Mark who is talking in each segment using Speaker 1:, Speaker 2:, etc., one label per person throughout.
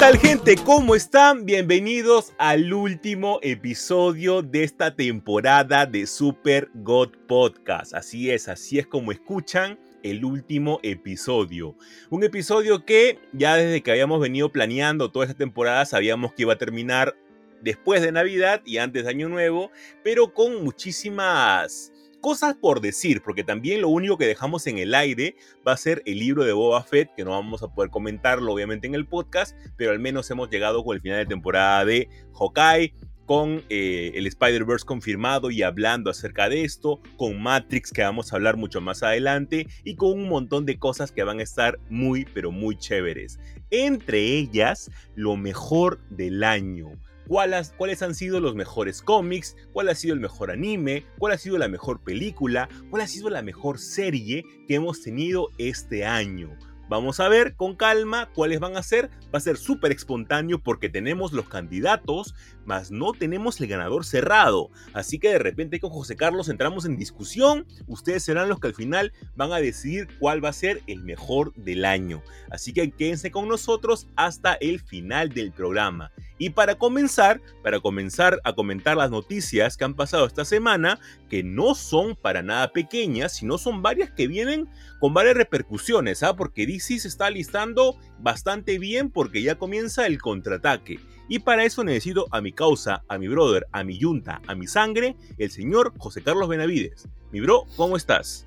Speaker 1: Tal gente? ¿Cómo están? Bienvenidos al último episodio de esta temporada de Super God Podcast. Así es, así es como escuchan el último episodio. Un episodio que ya desde que habíamos venido planeando toda esta temporada sabíamos que iba a terminar después de Navidad y antes de Año Nuevo, pero con muchísimas cosas por decir, porque también lo único que dejamos en el aire va a ser el libro de Boba Fett, que no vamos a poder comentarlo obviamente en el podcast, pero al menos hemos llegado con el final de temporada de Hawkeye, con eh, el Spider-Verse confirmado y hablando acerca de esto, con Matrix que vamos a hablar mucho más adelante y con un montón de cosas que van a estar muy pero muy chéveres. Entre ellas, lo mejor del año cuáles, han sido los mejores cómics, cuál ha sido el mejor anime, cuál ha sido la mejor película, cuál ha sido la mejor serie que hemos tenido este año. Vamos a ver con calma cuáles van a ser. Va a ser súper espontáneo porque tenemos los candidatos, mas no tenemos el ganador cerrado. Así que de repente con José Carlos entramos en discusión. Ustedes serán los que al final van a decidir cuál va a ser el mejor del año. Así que quédense con nosotros hasta el final del programa. Y para comenzar, para comenzar a comentar las noticias que han pasado esta semana, que no son para nada pequeñas, sino son varias que vienen con varias repercusiones, ¿ah? porque DC se está listando bastante bien porque ya comienza el contraataque. Y para eso necesito a mi causa, a mi brother, a mi yunta, a mi sangre, el señor José Carlos Benavides. Mi bro, ¿cómo estás?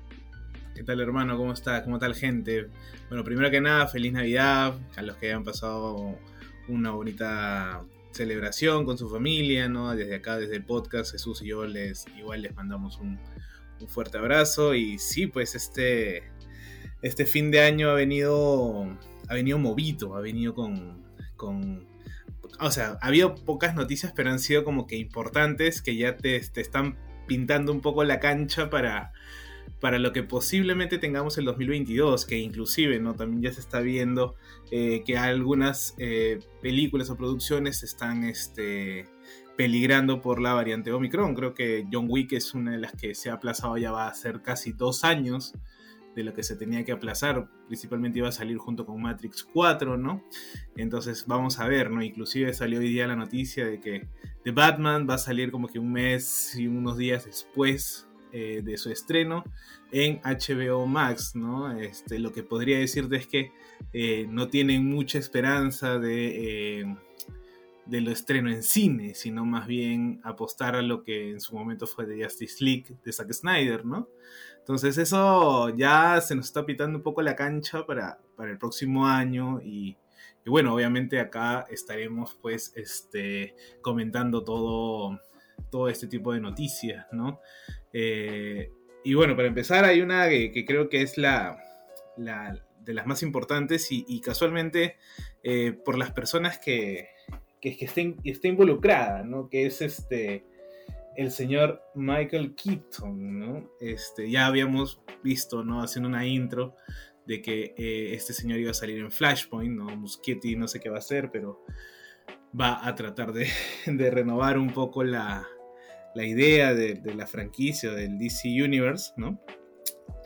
Speaker 2: ¿Qué tal hermano? ¿Cómo estás? ¿Cómo tal gente? Bueno, primero que nada, feliz Navidad a los que hayan pasado una bonita celebración con su familia, ¿no? Desde acá, desde el podcast, Jesús y yo les igual les mandamos un, fuerte abrazo. Y sí, pues este, este fin de año ha venido, ha venido movido, ha venido con, con o sea, ha habido pocas noticias, pero han sido como que importantes, que ya te, te están pintando un poco la cancha para, para lo que posiblemente tengamos el 2022, que inclusive ¿no? también ya se está viendo eh, que algunas eh, películas o producciones están este, peligrando por la variante Omicron. Creo que John Wick es una de las que se ha aplazado ya va a ser casi dos años de lo que se tenía que aplazar, principalmente iba a salir junto con Matrix 4, ¿no? Entonces vamos a ver, ¿no? Inclusive salió hoy día la noticia de que The Batman va a salir como que un mes y unos días después eh, de su estreno en HBO Max, ¿no? Este, lo que podría decirte es que eh, no tienen mucha esperanza de, eh, de lo estreno en cine, sino más bien apostar a lo que en su momento fue de Justice League de Zack Snyder, ¿no? Entonces eso ya se nos está pitando un poco la cancha para, para el próximo año y, bueno, obviamente acá estaremos pues este, comentando todo, todo este tipo de noticias, ¿no? Eh, y bueno, para empezar hay una que, creo que es la, de las más importantes y, casualmente eh, por las personas que, que, que estén, está involucrada, ¿no? Que es este el señor Michael Keaton, ¿no? Este, ya habíamos visto, ¿no? Haciendo una intro de que eh, este señor iba a salir en Flashpoint, ¿no? Muschietti no sé qué va a hacer, pero va a tratar de, renovar un poco la, la idea de, la franquicia del DC Universe, ¿no?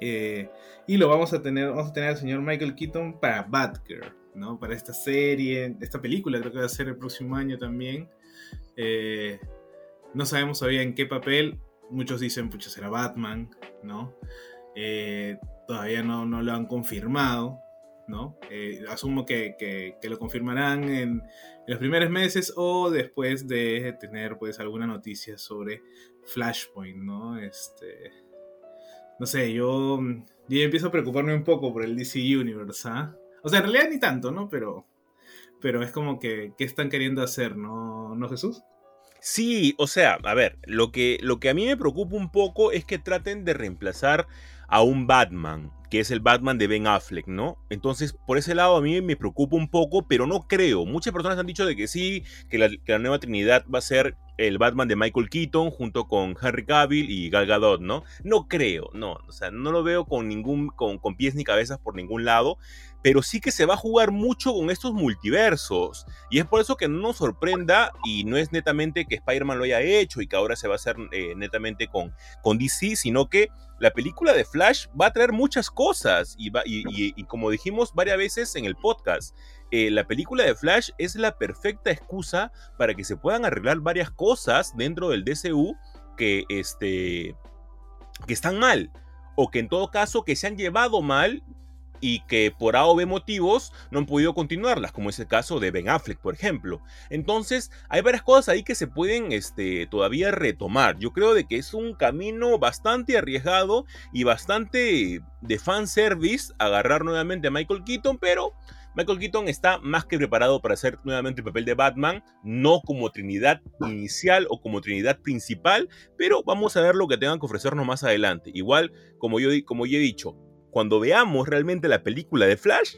Speaker 2: Eh, y lo vamos a tener, vamos a tener al señor Michael Keaton para Batgirl, ¿no? Para esta serie, esta película creo que va a ser el próximo año también. Eh, no sabemos todavía en qué papel. Muchos dicen, pucha, será Batman, ¿no? Eh, todavía no, no, lo han confirmado, ¿no? asumo que, que, lo confirmarán en, los primeros meses o después de tener pues alguna noticia sobre Flashpoint, ¿no? Este, no sé, yo, yo empiezo a preocuparme un poco por el DC Universe, ¿ah? O sea, en realidad ni tanto, ¿no? Pero, pero es como que, ¿qué están queriendo hacer, no, ¿no Jesús?
Speaker 1: Sí, o sea, a ver, lo que, lo que a mí me preocupa un poco es que traten de reemplazar a un Batman que es el Batman de Ben Affleck, ¿no? Entonces, por ese lado a mí me preocupa un poco, pero no creo. Muchas personas han dicho de que sí, que la, nueva Trinidad va a ser el Batman de Michael Keaton junto con Henry Cavill y Gal Gadot, ¿no? No creo, no, o sea, no lo veo con ningún, con, con pies ni cabezas por ningún lado pero sí que se va a jugar mucho con estos multiversos. Y es por eso que no nos sorprenda y no es netamente que Spider-Man lo haya hecho y que ahora se va a hacer eh, netamente con, con DC, sino que la película de Flash va a traer muchas cosas y, y, como dijimos varias veces en el podcast, eh, la película de Flash es la perfecta excusa para que se puedan arreglar varias cosas dentro del DCU que, este, que están mal o que en todo caso que se han llevado mal y que por A o B motivos no han podido continuarlas, como es el caso de Ben Affleck, por ejemplo. Entonces, hay varias cosas ahí que se pueden este, todavía retomar. Yo creo de que es un camino bastante arriesgado y bastante de fanservice agarrar nuevamente a Michael Keaton, pero Michael Keaton está más que preparado para hacer nuevamente el papel de Batman, no como Trinidad inicial o como Trinidad principal, pero vamos a ver lo que tengan que ofrecernos más adelante. Igual, como yo, como yo he dicho, cuando veamos realmente la película de Flash,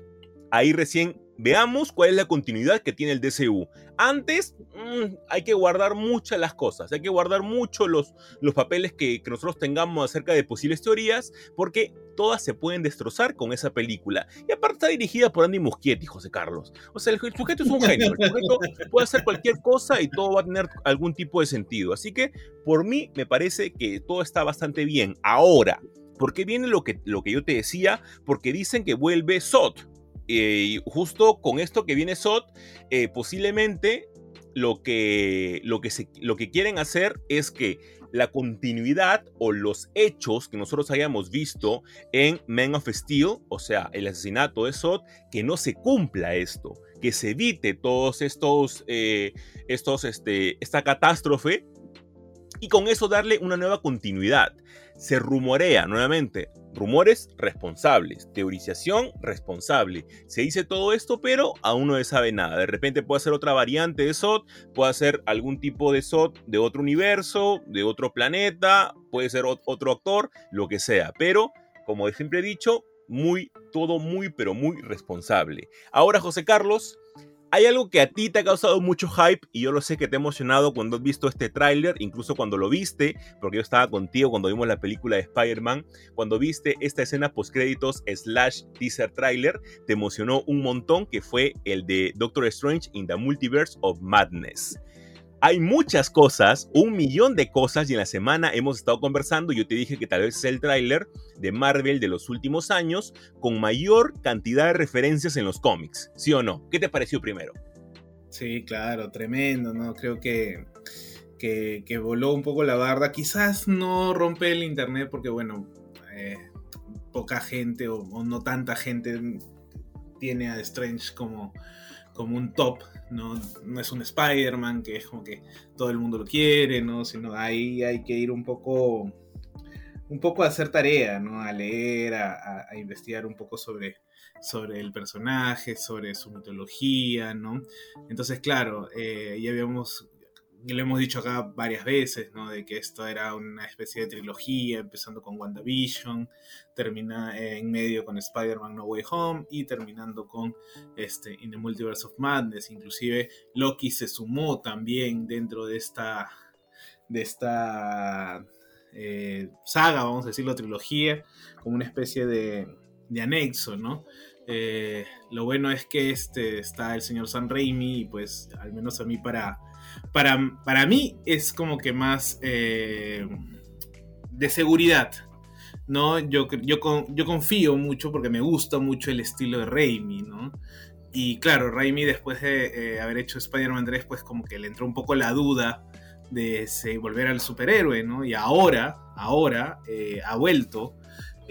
Speaker 1: ahí recién veamos cuál es la continuidad que tiene el DCU. Antes mm, hay que guardar muchas las cosas, hay que guardar mucho los, los papeles que, nosotros tengamos acerca de posibles teorías, porque todas se pueden destrozar con esa película. Y aparte está dirigida por Andy Muschietti, José Carlos. O sea, el, sujeto es un genio, el sujeto puede hacer cualquier cosa y todo va a tener algún tipo de sentido. Así que por mí me parece que todo está bastante bien. Ahora, ¿Por qué viene lo que, lo que yo te decía? Porque dicen que vuelve SOT. Eh, y justo con esto que viene SOT, eh, posiblemente lo que, lo, que lo que quieren hacer es que la continuidad o los hechos que nosotros hayamos visto en Men of Steel, o sea, el asesinato de Sot, que no se cumpla esto, que se evite todos estos, eh, estos, este, esta catástrofe y con eso darle una nueva continuidad. Se rumorea nuevamente, rumores responsables, teorización responsable. Se dice todo esto, pero aún no se sabe nada. De repente puede ser otra variante de SOT, puede ser algún tipo de SOT de otro universo, de otro planeta, puede ser otro actor, lo que sea. Pero, como siempre he dicho, muy, todo muy, pero muy responsable. Ahora, José Carlos, hay algo que a ti te ha causado mucho hype y yo lo sé que te ha emocionado cuando has visto este tráiler, incluso cuando lo viste, porque yo estaba contigo cuando vimos la película de Spider-Man, cuando viste esta escena post créditos slash teaser trailer, te emocionó un montón que fue el de Doctor Strange in the Multiverse of Madness. Hay muchas cosas, un millón de cosas, y en la semana hemos estado conversando. Yo te dije que tal vez es el tráiler de Marvel de los últimos años con mayor cantidad de referencias en los cómics, ¿sí o no? ¿Qué te pareció primero?
Speaker 2: Sí, claro, tremendo, ¿no? Creo que, que, voló un poco la barda. Quizás no rompe el internet porque, bueno, eh, poca gente o, no tanta gente tiene a Strange como, como un top no, no es un Spider-Man que es como que todo el mundo lo quiere, ¿no? Sino ahí hay que ir un poco, un poco a hacer tarea, ¿no? A leer, a, investigar un poco sobre, sobre el personaje, sobre su mitología, ¿no? Entonces, claro, eh, ya habíamos lo hemos dicho acá varias veces, ¿no? De que esto era una especie de trilogía, empezando con WandaVision, termina en medio con Spider-Man No Way Home y terminando con este In the Multiverse of Madness. Inclusive Loki se sumó también dentro de esta, de esta eh, saga, vamos a decirlo, trilogía, como una especie de, de anexo, ¿no? Eh, lo bueno es que este, está el señor Sam Raimi y pues al menos a mí para para, para mí es como que más eh, de seguridad. ¿no? Yo, yo, yo confío mucho porque me gusta mucho el estilo de Raimi, ¿no? Y claro, Raimi después de eh, haber hecho Spider-Man 3, pues como que le entró un poco la duda de volver al superhéroe, ¿no? Y ahora, ahora eh, ha vuelto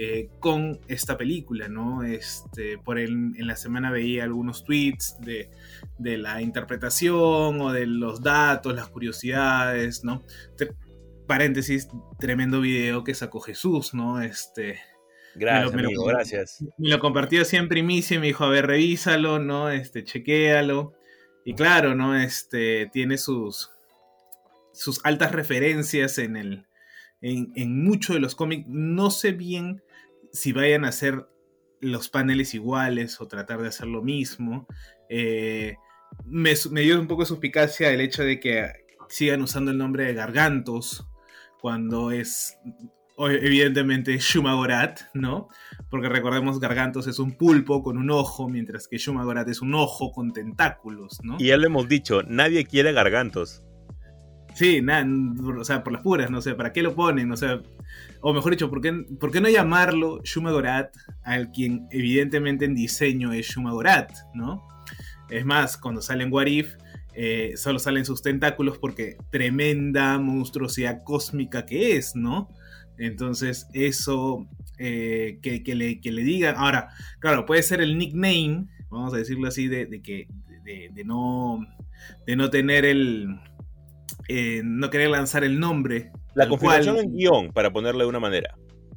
Speaker 2: eh, con esta película, ¿no? Este, por en la semana veía algunos tweets de, la interpretación o de los datos, las curiosidades, ¿no? paréntesis, tremendo video que sacó Jesús, ¿no? Este,
Speaker 1: gracias, me lo, gracias.
Speaker 2: Me lo compartió así en primicia y me dijo, a ver, revísalo, ¿no? Este, chequéalo. Y claro, ¿no? Este, tiene sus, sus altas referencias en el, en, en muchos de los cómics. No sé bien si vayan a hacer los paneles iguales o tratar de hacer lo mismo. Eh, me, dio un poco de suspicacia el hecho de que sigan usando el nombre de Gargantos cuando es evidentemente Shumagorat, ¿no? Porque recordemos Gargantos es un pulpo con un ojo, mientras que Shumagorat es un ojo con tentáculos, ¿no?
Speaker 1: Y ya lo hemos dicho, nadie quiere Gargantos.
Speaker 2: Sí, nada, o sea, por las puras, no sé, ¿para qué lo ponen? O sea, o mejor dicho, ¿por qué, ¿por qué no llamarlo Shumagorat al quien evidentemente en diseño es Shumagorat, ¿no? Es más, cuando sale en Warif, eh, solo salen sus tentáculos porque tremenda monstruosidad cósmica que es, ¿no? Entonces, eso eh, que, le, que, le, digan. Ahora, claro, puede ser el nickname, vamos a decirlo así, de, que. De, no. De no tener el. Eh, no querer lanzar el nombre.
Speaker 1: La configuración en guion, para ponerle de una manera.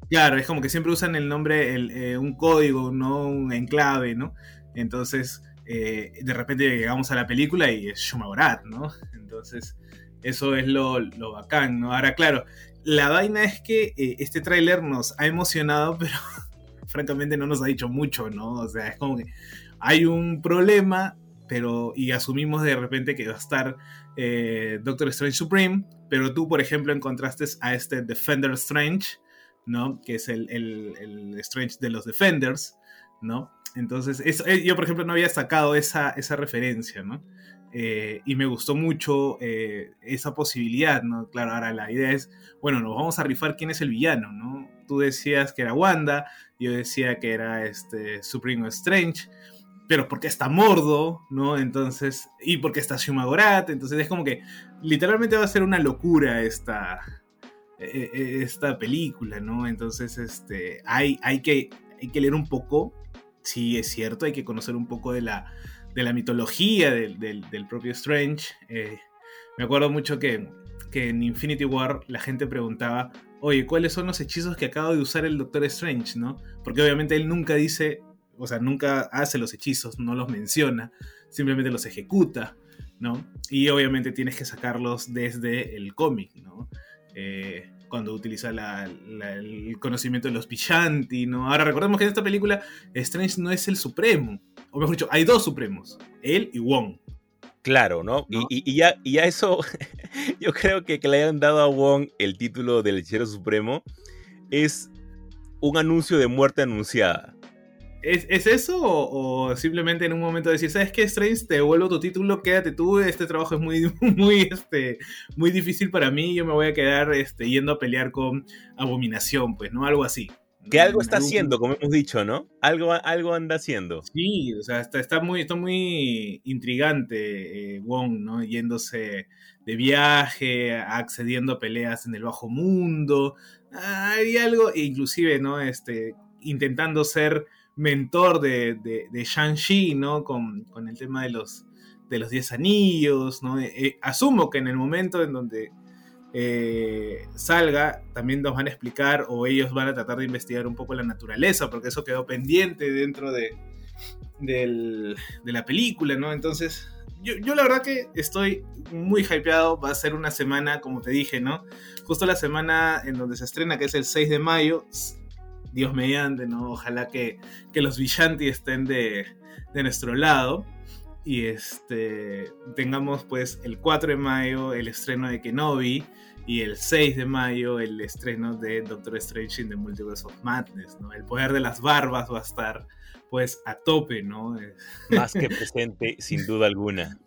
Speaker 2: Claro, es como que siempre usan el nombre, un código, no un enclave, ¿no? Entonces, eh, de repente llegamos a la película y es Shumagorat, ¿no? Entonces, eso es lo, lo, bacán, ¿no? Ahora, claro, la vaina es que eh, este tráiler nos ha emocionado, pero francamente no nos ha dicho mucho, ¿no? O sea, es como que hay un problema, pero y asumimos de repente que va a estar eh, Doctor Strange Supreme, pero tú, por ejemplo, encontraste a este Defender Strange, ¿no? Que es el, el, Strange de los Defenders, ¿no? Entonces, eh, yo por ejemplo no había sacado esa, esa referencia, ¿no? Eh, y me gustó mucho eh, esa posibilidad, ¿no? Claro, ahora la idea es, bueno, nos vamos a rifar quién es el villano, ¿no? Tú decías que era Wanda, yo decía que era este Supreme Strange, pero porque está Mordo, ¿no? Entonces, y porque está Shumagorat, entonces es como que literalmente va a ser una locura esta, esta película, ¿no? Entonces, este, hay, hay, que, hay que leer un poco sí es cierto, hay que conocer un poco de la, de la mitología del, propio Strange. Eh, me acuerdo mucho que, en Infinity War la gente preguntaba, oye, ¿cuáles son los hechizos que acaba de usar el Doctor Strange? ¿no? Porque obviamente él nunca dice, o sea, nunca hace los hechizos, no los menciona, simplemente los ejecuta, ¿no? Y obviamente tienes que sacarlos desde el cómic, ¿no? Eh, cuando utiliza el conocimiento de los Pishanti, ¿no? Ahora recordemos que en esta película Strange no es el supremo, o mejor dicho, hay dos supremos, él y Wong.
Speaker 1: Claro, ¿no? Y, ya, y ya eso, yo creo que que le hayan dado a Wong el título del hechicero supremo es un anuncio de muerte anunciada.
Speaker 2: ¿Es, eso o, simplemente en un momento decir, ¿sabes qué, Strange? Te devuelvo tu título, quédate tú, este trabajo es muy, muy, este, muy difícil para mí, yo me voy a quedar este, yendo a pelear con Abominación, pues, ¿no? Algo así.
Speaker 1: Que algo está haciendo, como hemos dicho, ¿no? Algo, algo anda haciendo.
Speaker 2: Sí, o sea, está, está muy, está muy intrigante eh, Wong, ¿no? Yéndose de viaje, accediendo a peleas en el bajo mundo. Hay algo, inclusive, ¿no? Este, intentando ser mentor de, de, Shang-Chi, ¿no? Con, el tema de los, de los Diez Anillos, ¿no? Eh, eh, asumo que en el momento en donde eh, salga, también nos van a explicar o ellos van a tratar de investigar un poco la naturaleza, porque eso quedó pendiente dentro de, de la película, ¿no? Entonces, yo, yo, la verdad que estoy muy hypeado, va a ser una semana, como te dije, ¿no? Justo la semana en donde se estrena, que es el 6 de mayo, Dios mediante, ¿no? Ojalá que, los Villanti estén de, nuestro lado. Y este, tengamos pues el 4 de mayo el estreno de Kenobi y el 6 de mayo el estreno de Doctor Strange in the Multiverse of Madness, ¿no? El poder de las barbas va a estar pues a tope, ¿no?
Speaker 1: Más que presente, sin duda alguna.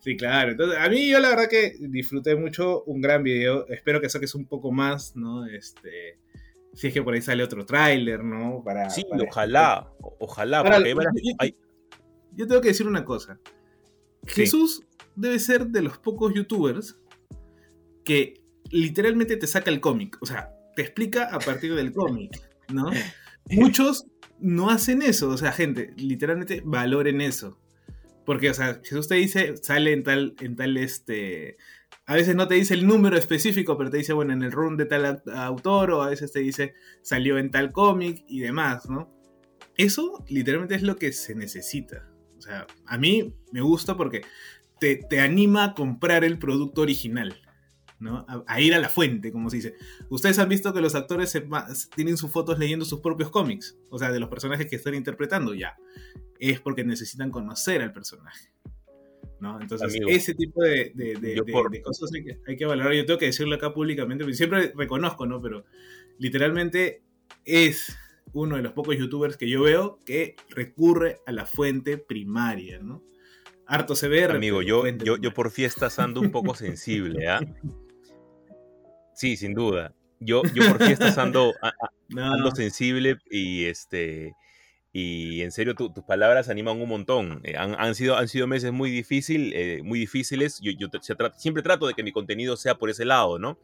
Speaker 2: Sí, claro. Entonces, a mí yo la verdad que disfruté mucho, un gran video. Espero que saques un poco más, ¿no? Este, si es que por ahí sale otro tráiler, ¿no?
Speaker 1: Para, sí, ojalá, ojalá.
Speaker 2: yo, tengo que decir una cosa. Jesús debe ser de los pocos youtubers que literalmente te saca el cómic. O sea, te explica a partir del cómic, ¿no? Muchos no hacen eso. O sea, gente, literalmente valoren eso. Porque, o sea, Jesús te dice, sale en tal, en tal este, a veces no te dice el número específico, pero te dice, bueno, en el run de tal autor, o a veces te dice, salió en tal cómic y demás, ¿no? Eso literalmente es lo que se necesita. O sea, a mí me gusta porque te, anima a comprar el producto original. ¿no? A, ir a la fuente, como se dice. Ustedes han visto que los actores tienen sus fotos leyendo sus propios cómics, o sea, de los personajes que están interpretando ya. Es porque necesitan conocer al personaje. ¿No? Entonces, ese tipo de, cosas hay que, hay que, valorar. Yo tengo que decirlo acá públicamente, porque siempre reconozco, ¿no? Pero literalmente es uno de los pocos youtubers que yo veo que recurre a la fuente primaria, ¿no? Harto se ve.
Speaker 1: Amigo, yo, yo, yo, por fiestas ando un poco sensible, ¿ah? Sí, sin duda. Yo, yo por fiestas ando, ando sensible y este y en serio tus palabras animan un montón. Eh, han, sido, han sido meses muy, difícil, eh, muy difíciles. Yo, yo siempre trato de que mi contenido sea por ese lado, ¿no?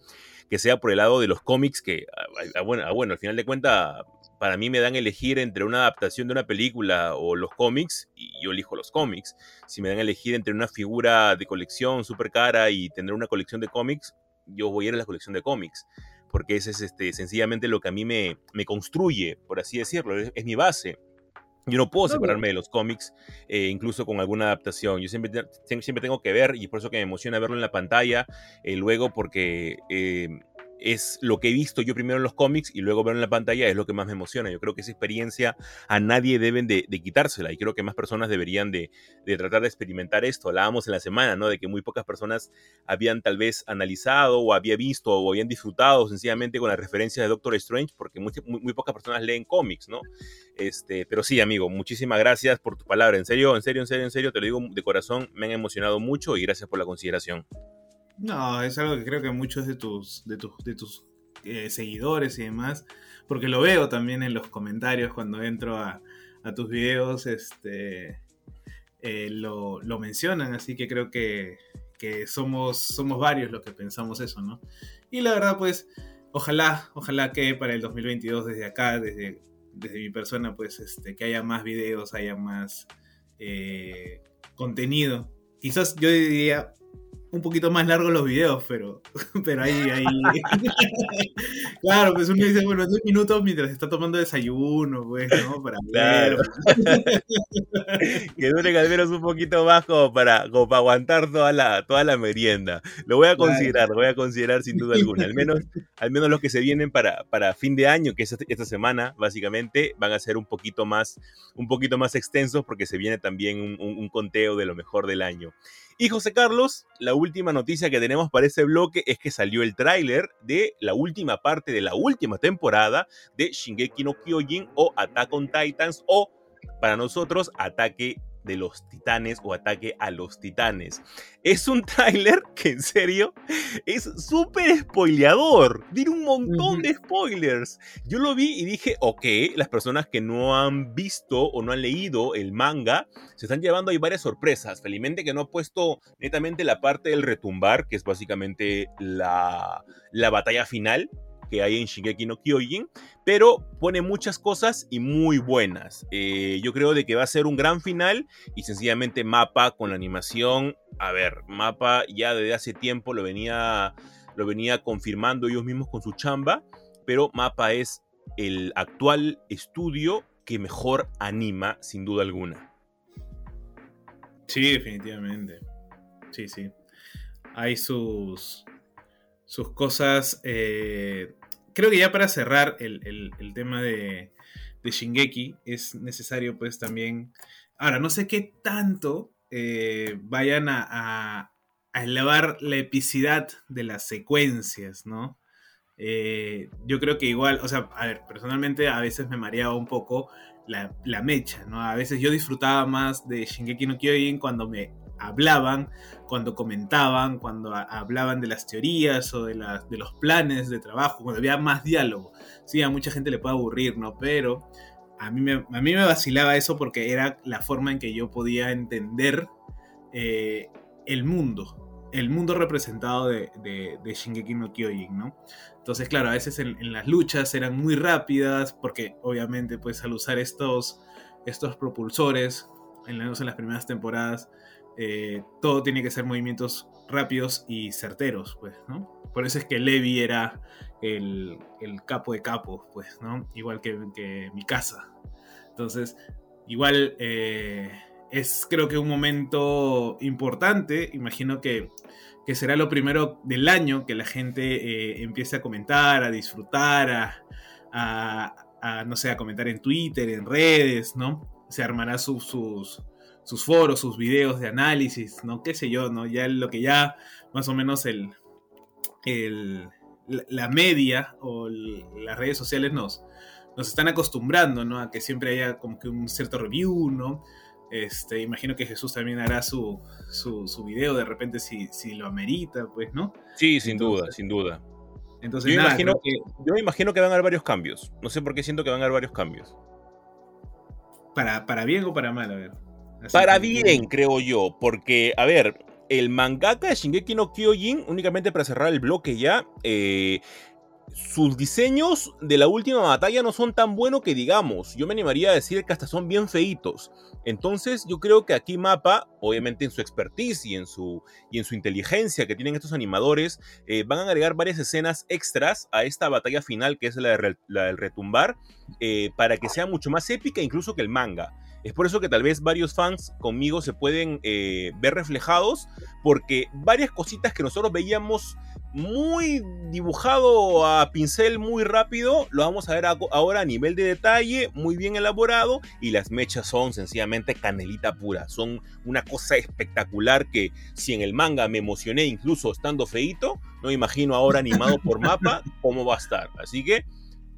Speaker 1: Que sea por el lado de los cómics, que, ah, ah, ah, bueno, bueno, al final de cuentas, para mí me dan elegir entre una adaptación de una película o los cómics, y yo elijo los cómics. Si me dan elegir entre una figura de colección súper cara y tener una colección de cómics, yo voy a ir a la colección de cómics porque ese es este, sencillamente lo que a mí me, me construye, por así decirlo, es mi base. Yo no puedo separarme de los cómics, eh, incluso con alguna adaptación. Yo siempre, siempre tengo que ver, y por eso que me emociona verlo en la pantalla, eh, luego porque eh, es lo que he visto yo primero en los cómics y luego verlo en la pantalla es lo que más me emociona. Yo creo que esa experiencia a nadie deben de, quitársela y creo que más personas deberían de, tratar de experimentar esto. Hablábamos en la semana, ¿no? De que muy pocas personas habían tal vez analizado o había visto o habían disfrutado sencillamente con la referencia de Doctor Strange porque muy, muy, pocas personas leen cómics, ¿no? Este, pero sí, amigo, muchísimas gracias por tu palabra. En serio, en serio, en serio, en serio, te lo digo de corazón, me han emocionado mucho y gracias por la consideración.
Speaker 2: No, es algo que creo que muchos de tus, de tus, de tus eh, seguidores y demás, porque lo veo también en los comentarios cuando entro a, tus videos, este, eh, lo, mencionan, así que creo que, somos, somos varios los que pensamos eso, ¿no? Y la verdad, pues, ojalá, ojalá que para el 2022 desde acá, desde, desde mi persona, pues, este, que haya más videos, haya más eh, contenido. Quizás yo diría un poquito más largos los videos, pero, pero ahí, ahí. claro, pues uno dice, bueno, dos minutos mientras está tomando desayuno, pues, ¿no? Para
Speaker 1: claro. que dure al menos un poquito más como para, como para aguantar toda la, toda la merienda. Lo voy a considerar, lo voy a considerar sin duda alguna. Al menos, al menos los que se vienen para, para fin de año, que es esta semana, básicamente, van a ser un poquito más, un poquito más extensos porque se viene también un, un conteo de lo mejor del año. Y José Carlos, la última noticia que tenemos para este bloque es que salió el tráiler de la última parte de la última temporada de Shingeki no Kyojin o Attack on Titans o para nosotros Ataque de los titanes o ataque a los titanes. Es un tráiler que en serio es súper spoileador. Tiene un montón de spoilers. Yo lo vi y dije, ok, las personas que no han visto o no han leído el manga se están llevando ahí varias sorpresas. Felizmente que no ha puesto netamente la parte del retumbar, que es básicamente la, la batalla final que hay en Shingeki no Kyojin, pero pone muchas cosas y muy buenas. Eh, yo creo de que va a ser un gran final y sencillamente Mapa con la animación, a ver, Mapa ya desde hace tiempo lo venía, lo venía confirmando ellos mismos con su chamba, pero Mapa es el actual estudio que mejor anima sin duda alguna.
Speaker 2: Sí, definitivamente. Sí, sí. Hay sus, sus cosas eh, creo que ya para cerrar el, tema de, de, Shingeki es necesario pues también... Ahora, no sé qué tanto eh, vayan a, elevar la epicidad de las secuencias, ¿no? Eh, yo creo que igual, o sea, a ver, personalmente a veces me mareaba un poco la, la, mecha, ¿no? A veces yo disfrutaba más de Shingeki no Kyojin cuando me hablaban, cuando comentaban, cuando hablaban de las teorías o de, de los planes de trabajo, cuando había más diálogo. Sí, a mucha gente le puede aburrir, ¿no? Pero a mí me, a mí me vacilaba eso porque era la forma en que yo podía entender eh, el mundo, el mundo representado de, de, Shingeki no Kyojin, ¿no? Entonces, claro, a veces en, las luchas eran muy rápidas, porque obviamente, pues al usar estos, estos propulsores, en, en las primeras temporadas, eh, todo tiene que ser movimientos rápidos y certeros, pues. Por eso es que Levi era el, capo de capos, pues, ¿no? Igual que, mi casa. Entonces, igual eh, es creo que un momento importante. Imagino que, que será lo primero del año que la gente eh, empiece a comentar, a disfrutar, a, a, no sé, a comentar en Twitter, en redes, ¿no? Se armará sus, sus foros, sus videos de análisis, ¿no? Qué sé yo, ¿no? Ya lo que ya más o menos el, el la media o las redes sociales nos, nos están acostumbrando, ¿no? A que siempre haya como que un cierto review, ¿no? Este, imagino que Jesús también hará su, su, video de repente si, si, lo amerita, pues, ¿no?
Speaker 1: Sí, sin duda, sin duda. Entonces, yo, imagino, que... yo imagino que van a haber varios cambios. No sé por qué siento que van a haber varios cambios.
Speaker 2: ¿Para, para bien o para mal? A ver.
Speaker 1: Para bien, creo yo. Porque, a ver, el mangaka de Shingeki no Kyojin, únicamente para cerrar el bloque ya, eh, sus diseños de la última batalla no son tan buenos que digamos. Yo me animaría a decir que hasta son bien feitos. Entonces yo creo que aquí Mapa, obviamente en su expertise y en su, y en su inteligencia que tienen estos animadores, eh, van a agregar varias escenas extras a esta batalla final que es la, del retumbar, eh, para que sea mucho más épica incluso que el manga. Es por eso que tal vez varios fans conmigo se pueden eh, ver reflejados, porque varias cositas que nosotros veíamos muy dibujado a pincel muy rápido, lo vamos a ver ahora a nivel de detalle, muy bien elaborado, y las mechas son sencillamente canelita pura, son una cosa espectacular que si en el manga me emocioné incluso estando feito, no imagino ahora animado por mapa cómo va a estar. Así que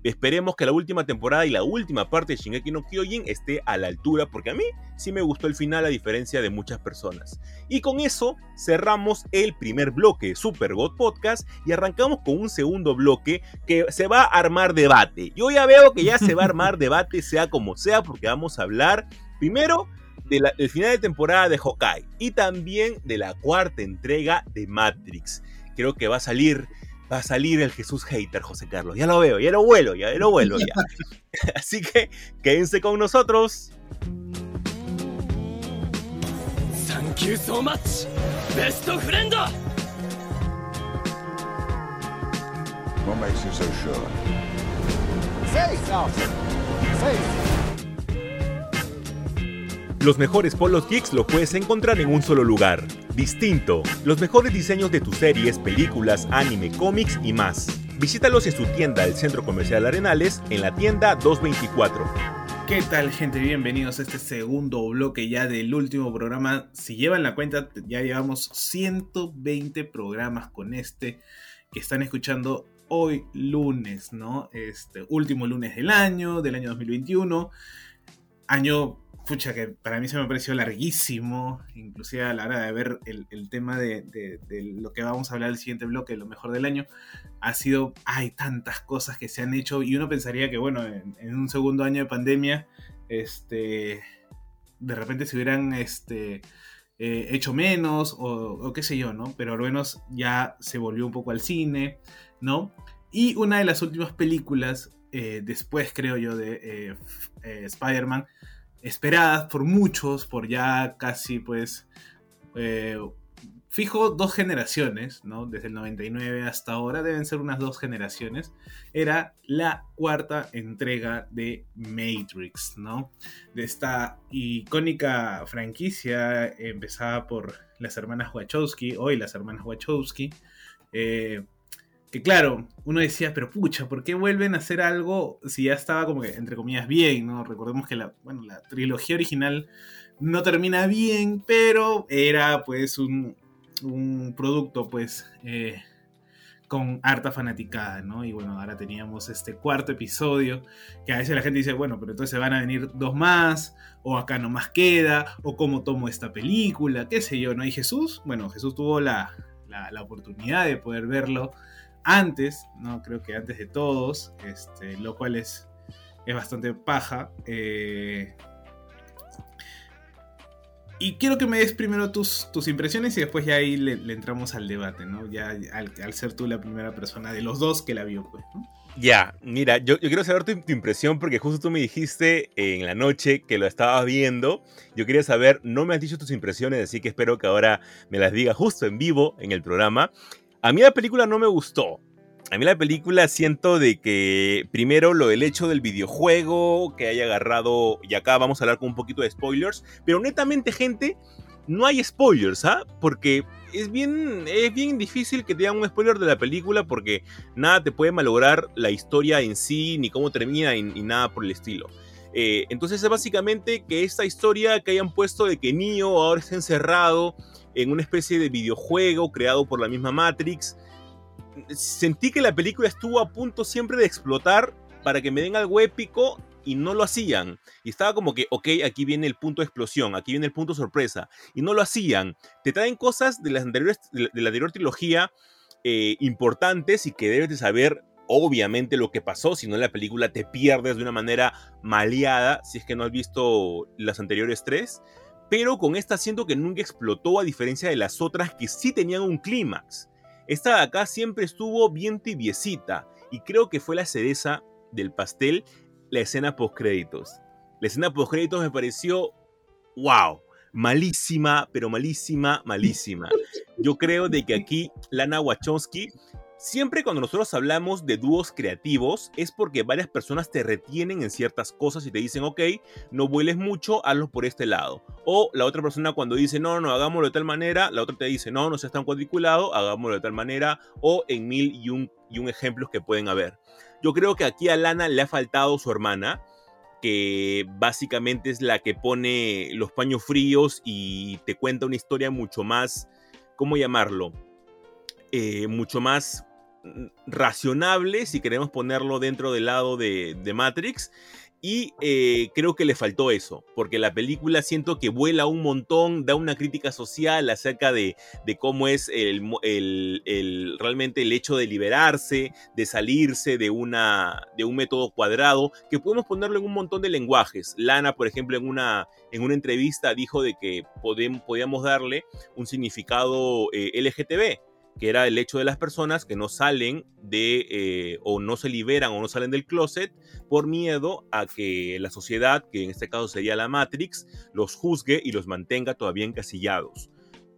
Speaker 1: Esperemos que la última temporada y la última parte de Shingeki no Kyojin esté a la altura, porque a mí sí me gustó el final a diferencia de muchas personas. Y con eso cerramos el primer bloque de Super God Podcast y arrancamos con un segundo bloque que se va a armar debate. Yo ya veo que ya se va a armar debate, sea como sea, porque vamos a hablar primero del final de temporada de Hawkeye y también de la cuarta entrega de Matrix. Creo que va a salir va a salir el Jesús hater, José Carlos. Ya lo veo, ya lo vuelo, ya lo vuelo ya. Así que quédense con nosotros. Thank you so much, best friend. What makes you so sure? Los mejores polos geeks lo puedes encontrar en un solo lugar. Distinto. Los mejores diseños de tus series, películas, anime, cómics y más. Visítalos en su tienda del Centro Comercial Arenales en la tienda 224.
Speaker 2: ¿Qué tal gente? Bienvenidos a este segundo bloque ya del último programa. Si llevan la cuenta, ya llevamos 120 programas con este que están escuchando hoy lunes, ¿no? Este último lunes del año, del año 2021. Año pucha, que para mí se me pareció larguísimo, inclusive a la hora de ver el, tema de, lo que vamos a hablar el siguiente bloque, lo mejor del año, ha sido, hay tantas cosas que se han hecho y uno pensaría que, bueno, en, un segundo año de pandemia, este, de repente se hubieran, este, eh, hecho menos o, qué sé yo, ¿no? Pero al menos ya se volvió un poco al cine, ¿no? Y una de las últimas películas, eh, después creo yo, de eh, Spider-Man, esperadas por muchos, por ya casi pues eh, fijo dos generaciones, ¿no? Desde el 99 hasta ahora deben ser unas dos generaciones. Era la cuarta entrega de Matrix, ¿no? De esta icónica franquicia empezada por las hermanas Wachowski, hoy las hermanas Wachowski. Eh, que claro, uno decía, pero pucha, ¿por qué vuelven a hacer algo si ya estaba como que, entre comillas, bien, ¿no? Recordemos que la, bueno, la trilogía original no termina bien, pero era pues un, un producto pues eh, con harta fanaticada, ¿no? Y bueno, ahora teníamos este cuarto episodio, que a veces la gente dice, bueno, pero entonces van a venir dos más, o acá no más queda, o cómo tomo esta película, qué sé yo, ¿no? Y Jesús, bueno, Jesús tuvo la, la, la oportunidad de poder verlo antes, ¿no? Creo que antes de todos, este, lo cual es, es bastante paja. Eh, y quiero que me des primero tus, tus impresiones y después ya ahí le, entramos al debate, ¿no? Ya al, ser tú la primera persona de los dos que la vio, pues,
Speaker 1: Ya, mira, yo, quiero saber tu, tu, impresión porque justo tú me dijiste en la noche que lo estabas viendo. Yo quería saber, no me has dicho tus impresiones, así que espero que ahora me las digas justo en vivo en el programa. A mí la película no me gustó. A mí la película siento de que primero lo del hecho del videojuego, que haya agarrado, y acá vamos a hablar con un poquito de spoilers, pero netamente gente, no hay spoilers, ¿ah? Porque es bien, es bien difícil que te hagan un spoiler de la película porque nada te puede malograr la historia en sí, ni cómo termina, ni, nada por el estilo. Eh, entonces es básicamente que esta historia que hayan puesto de que Neo ahora está encerrado en una especie de videojuego creado por la misma Matrix, sentí que la película estuvo a punto siempre de explotar para que me den algo épico y no lo hacían. Y estaba como que, ok, aquí viene el punto de explosión, aquí viene el punto sorpresa. Y no lo hacían. Te traen cosas de, las anteriores, de la anterior trilogía eh, importantes y que debes de saber obviamente lo que pasó, si no la película te pierdes de una manera maleada si es que no has visto las anteriores tres. Pero con esta siento que nunca explotó a diferencia de las otras que sí tenían un clímax. Esta de acá siempre estuvo bien tibiecita y creo que fue la cereza del pastel la escena post créditos. La escena post créditos me pareció wow, malísima, pero malísima, malísima. Yo creo de que aquí Lana Wachowski Siempre cuando nosotros hablamos de dúos creativos es porque varias personas te retienen en ciertas cosas y te dicen, ok, no vueles mucho, hazlo por este lado. O la otra persona cuando dice, no, no, hagámoslo de tal manera, la otra te dice, no, no seas tan cuadriculado, hagámoslo de tal manera. O en mil y un, y un ejemplos que pueden haber. Yo creo que aquí a Lana le ha faltado su hermana, que básicamente es la que pone los paños fríos y te cuenta una historia mucho más, ¿cómo llamarlo? Eh, mucho más racionable, si queremos ponerlo dentro del lado de, Matrix. Y eh, creo que le faltó eso, porque la película siento que vuela un montón, da una crítica social acerca de, cómo es realmente el hecho de liberarse, de salirse de un método cuadrado, que podemos ponerlo en un montón de lenguajes. Lana, por ejemplo, en una, en una entrevista dijo de que podíamos darle un significado eh, LGTB que era el hecho de las personas que no salen de eh, o no se liberan o no salen del closet por miedo a que la sociedad, que en este caso sería la Matrix, los juzgue y los mantenga todavía encasillados.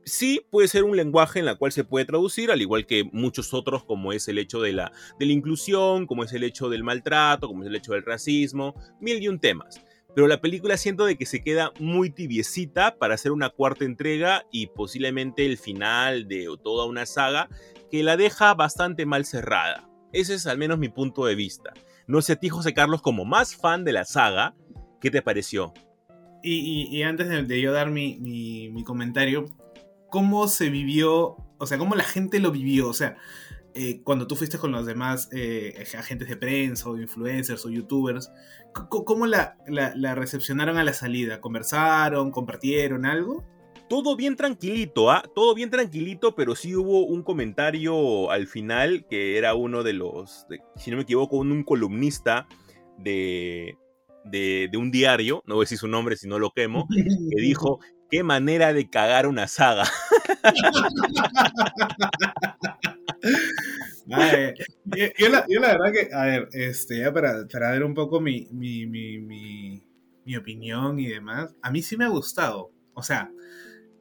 Speaker 1: Sí, puede ser un lenguaje en el cual se puede traducir, al igual que muchos otros, como es el hecho de la, de la inclusión, como es el hecho del maltrato, como es el hecho del racismo, mil y un temas pero la película siento de que se queda muy tibiecita para hacer una cuarta entrega y posiblemente el final de toda una saga que la deja bastante mal cerrada. Ese es al menos mi punto de vista. No sé a ti, José Carlos, como más fan de la saga, ¿qué te pareció?
Speaker 2: Y, antes de, yo dar mi, mi, comentario, ¿cómo se vivió? O sea, ¿cómo la gente lo vivió? O sea, eh, cuando tú fuiste con los demás eh, agentes de prensa o influencers o youtubers, ¿cómo la, recepcionaron a la salida? ¿Conversaron? ¿Compartieron algo?
Speaker 1: Todo bien tranquilito, ¿ah? Todo bien tranquilito, pero sí hubo un comentario al final que era uno de los, si no me equivoco, un, columnista de, de, de, un diario, no voy a decir su nombre si no lo quemo, que dijo, qué manera de cagar una saga.
Speaker 2: yo, la, verdad que, a ver, este, para, para ver un poco mi, mi, mi, mi, opinión y demás, a mí sí me ha gustado. O sea,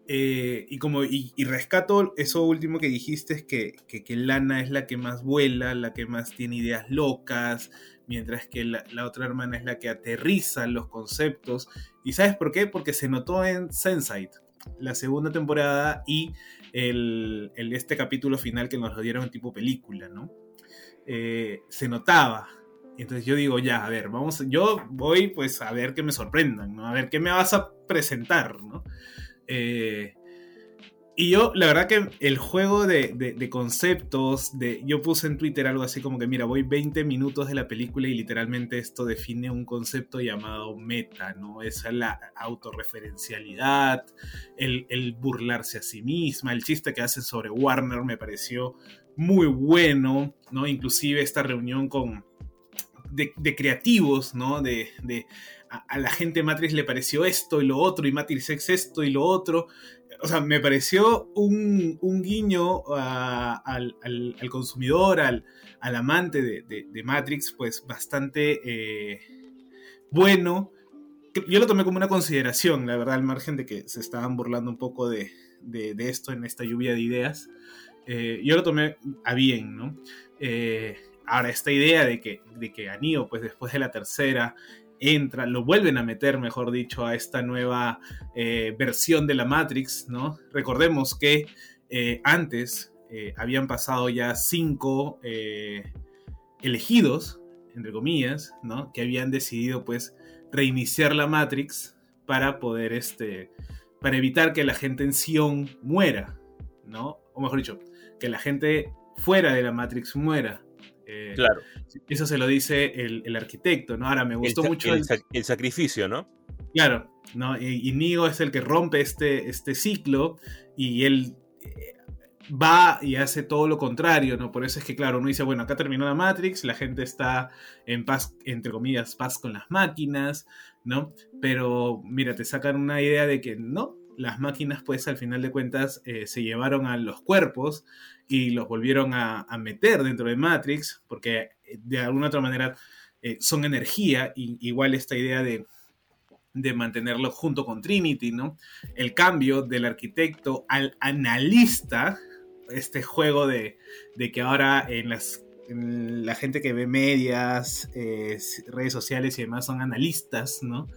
Speaker 2: eh, y como y, rescato eso último que dijiste es que, que, Lana es la que más vuela, la que más tiene ideas locas, mientras que la, la, otra hermana es la que aterriza los conceptos. ¿Y sabes por qué? Porque se notó en Sensight, la segunda temporada, y el, este capítulo final que nos lo dieron tipo película, ¿no? Eh, se notaba. Entonces yo digo, ya, a ver, vamos, yo voy pues a ver que me sorprendan, ¿no? A ver qué me vas a presentar, ¿no? Eh, y yo, la verdad que el juego de, conceptos, de, yo puse en Twitter algo así como que, mira, voy 20 minutos de la película y literalmente esto define un concepto llamado meta, ¿no? Esa es la autorreferencialidad, el, el burlarse a sí misma, el chiste que hacen sobre Warner me pareció muy bueno, ¿no? Inclusive esta reunión con... De, creativos, ¿no? De, a, la gente Matrix le pareció esto y lo otro, y Matrix X esto y lo otro o sea, me pareció un, guiño al, consumidor, al, amante de, Matrix, pues bastante eh, bueno. Yo lo tomé como una consideración, la verdad, al margen de que se estaban burlando un poco de, esto en esta lluvia de ideas. eh, yo lo tomé a bien, ¿no? Eh, ahora, esta idea de que, de que pues después de la tercera, entra, lo vuelven a meter, mejor dicho, a esta nueva eh, versión de la Matrix, ¿no? Recordemos que antes habían pasado ya cinco elegidos, entre comillas, ¿no? Que habían decidido, pues, reiniciar la Matrix para poder, este, para evitar que la gente en Sion muera, ¿no? O mejor dicho, que la gente fuera de la Matrix muera.
Speaker 1: Eh, claro.
Speaker 2: Eso se lo dice el, arquitecto, ¿no? Ahora me gustó mucho
Speaker 1: el, sacrificio, ¿no?
Speaker 2: Claro, ¿no? Y, y, es el que rompe este, este ciclo y él eh, va y hace todo lo contrario, ¿no? Por eso es que, claro, uno dice, bueno, acá terminó la Matrix, la gente está en paz, entre comillas, paz con las máquinas, ¿no? Pero, mira, te sacan una idea de que no, las máquinas pues al final de cuentas eh, se llevaron a los cuerpos y los volvieron a, meter dentro de Matrix porque eh, de alguna otra manera eh, son energía y igual esta idea de, de mantenerlo junto con Trinity, ¿no? El cambio del arquitecto al analista, este juego de, de que ahora en las la gente que ve medias, redes sociales y demás son analistas, ¿no?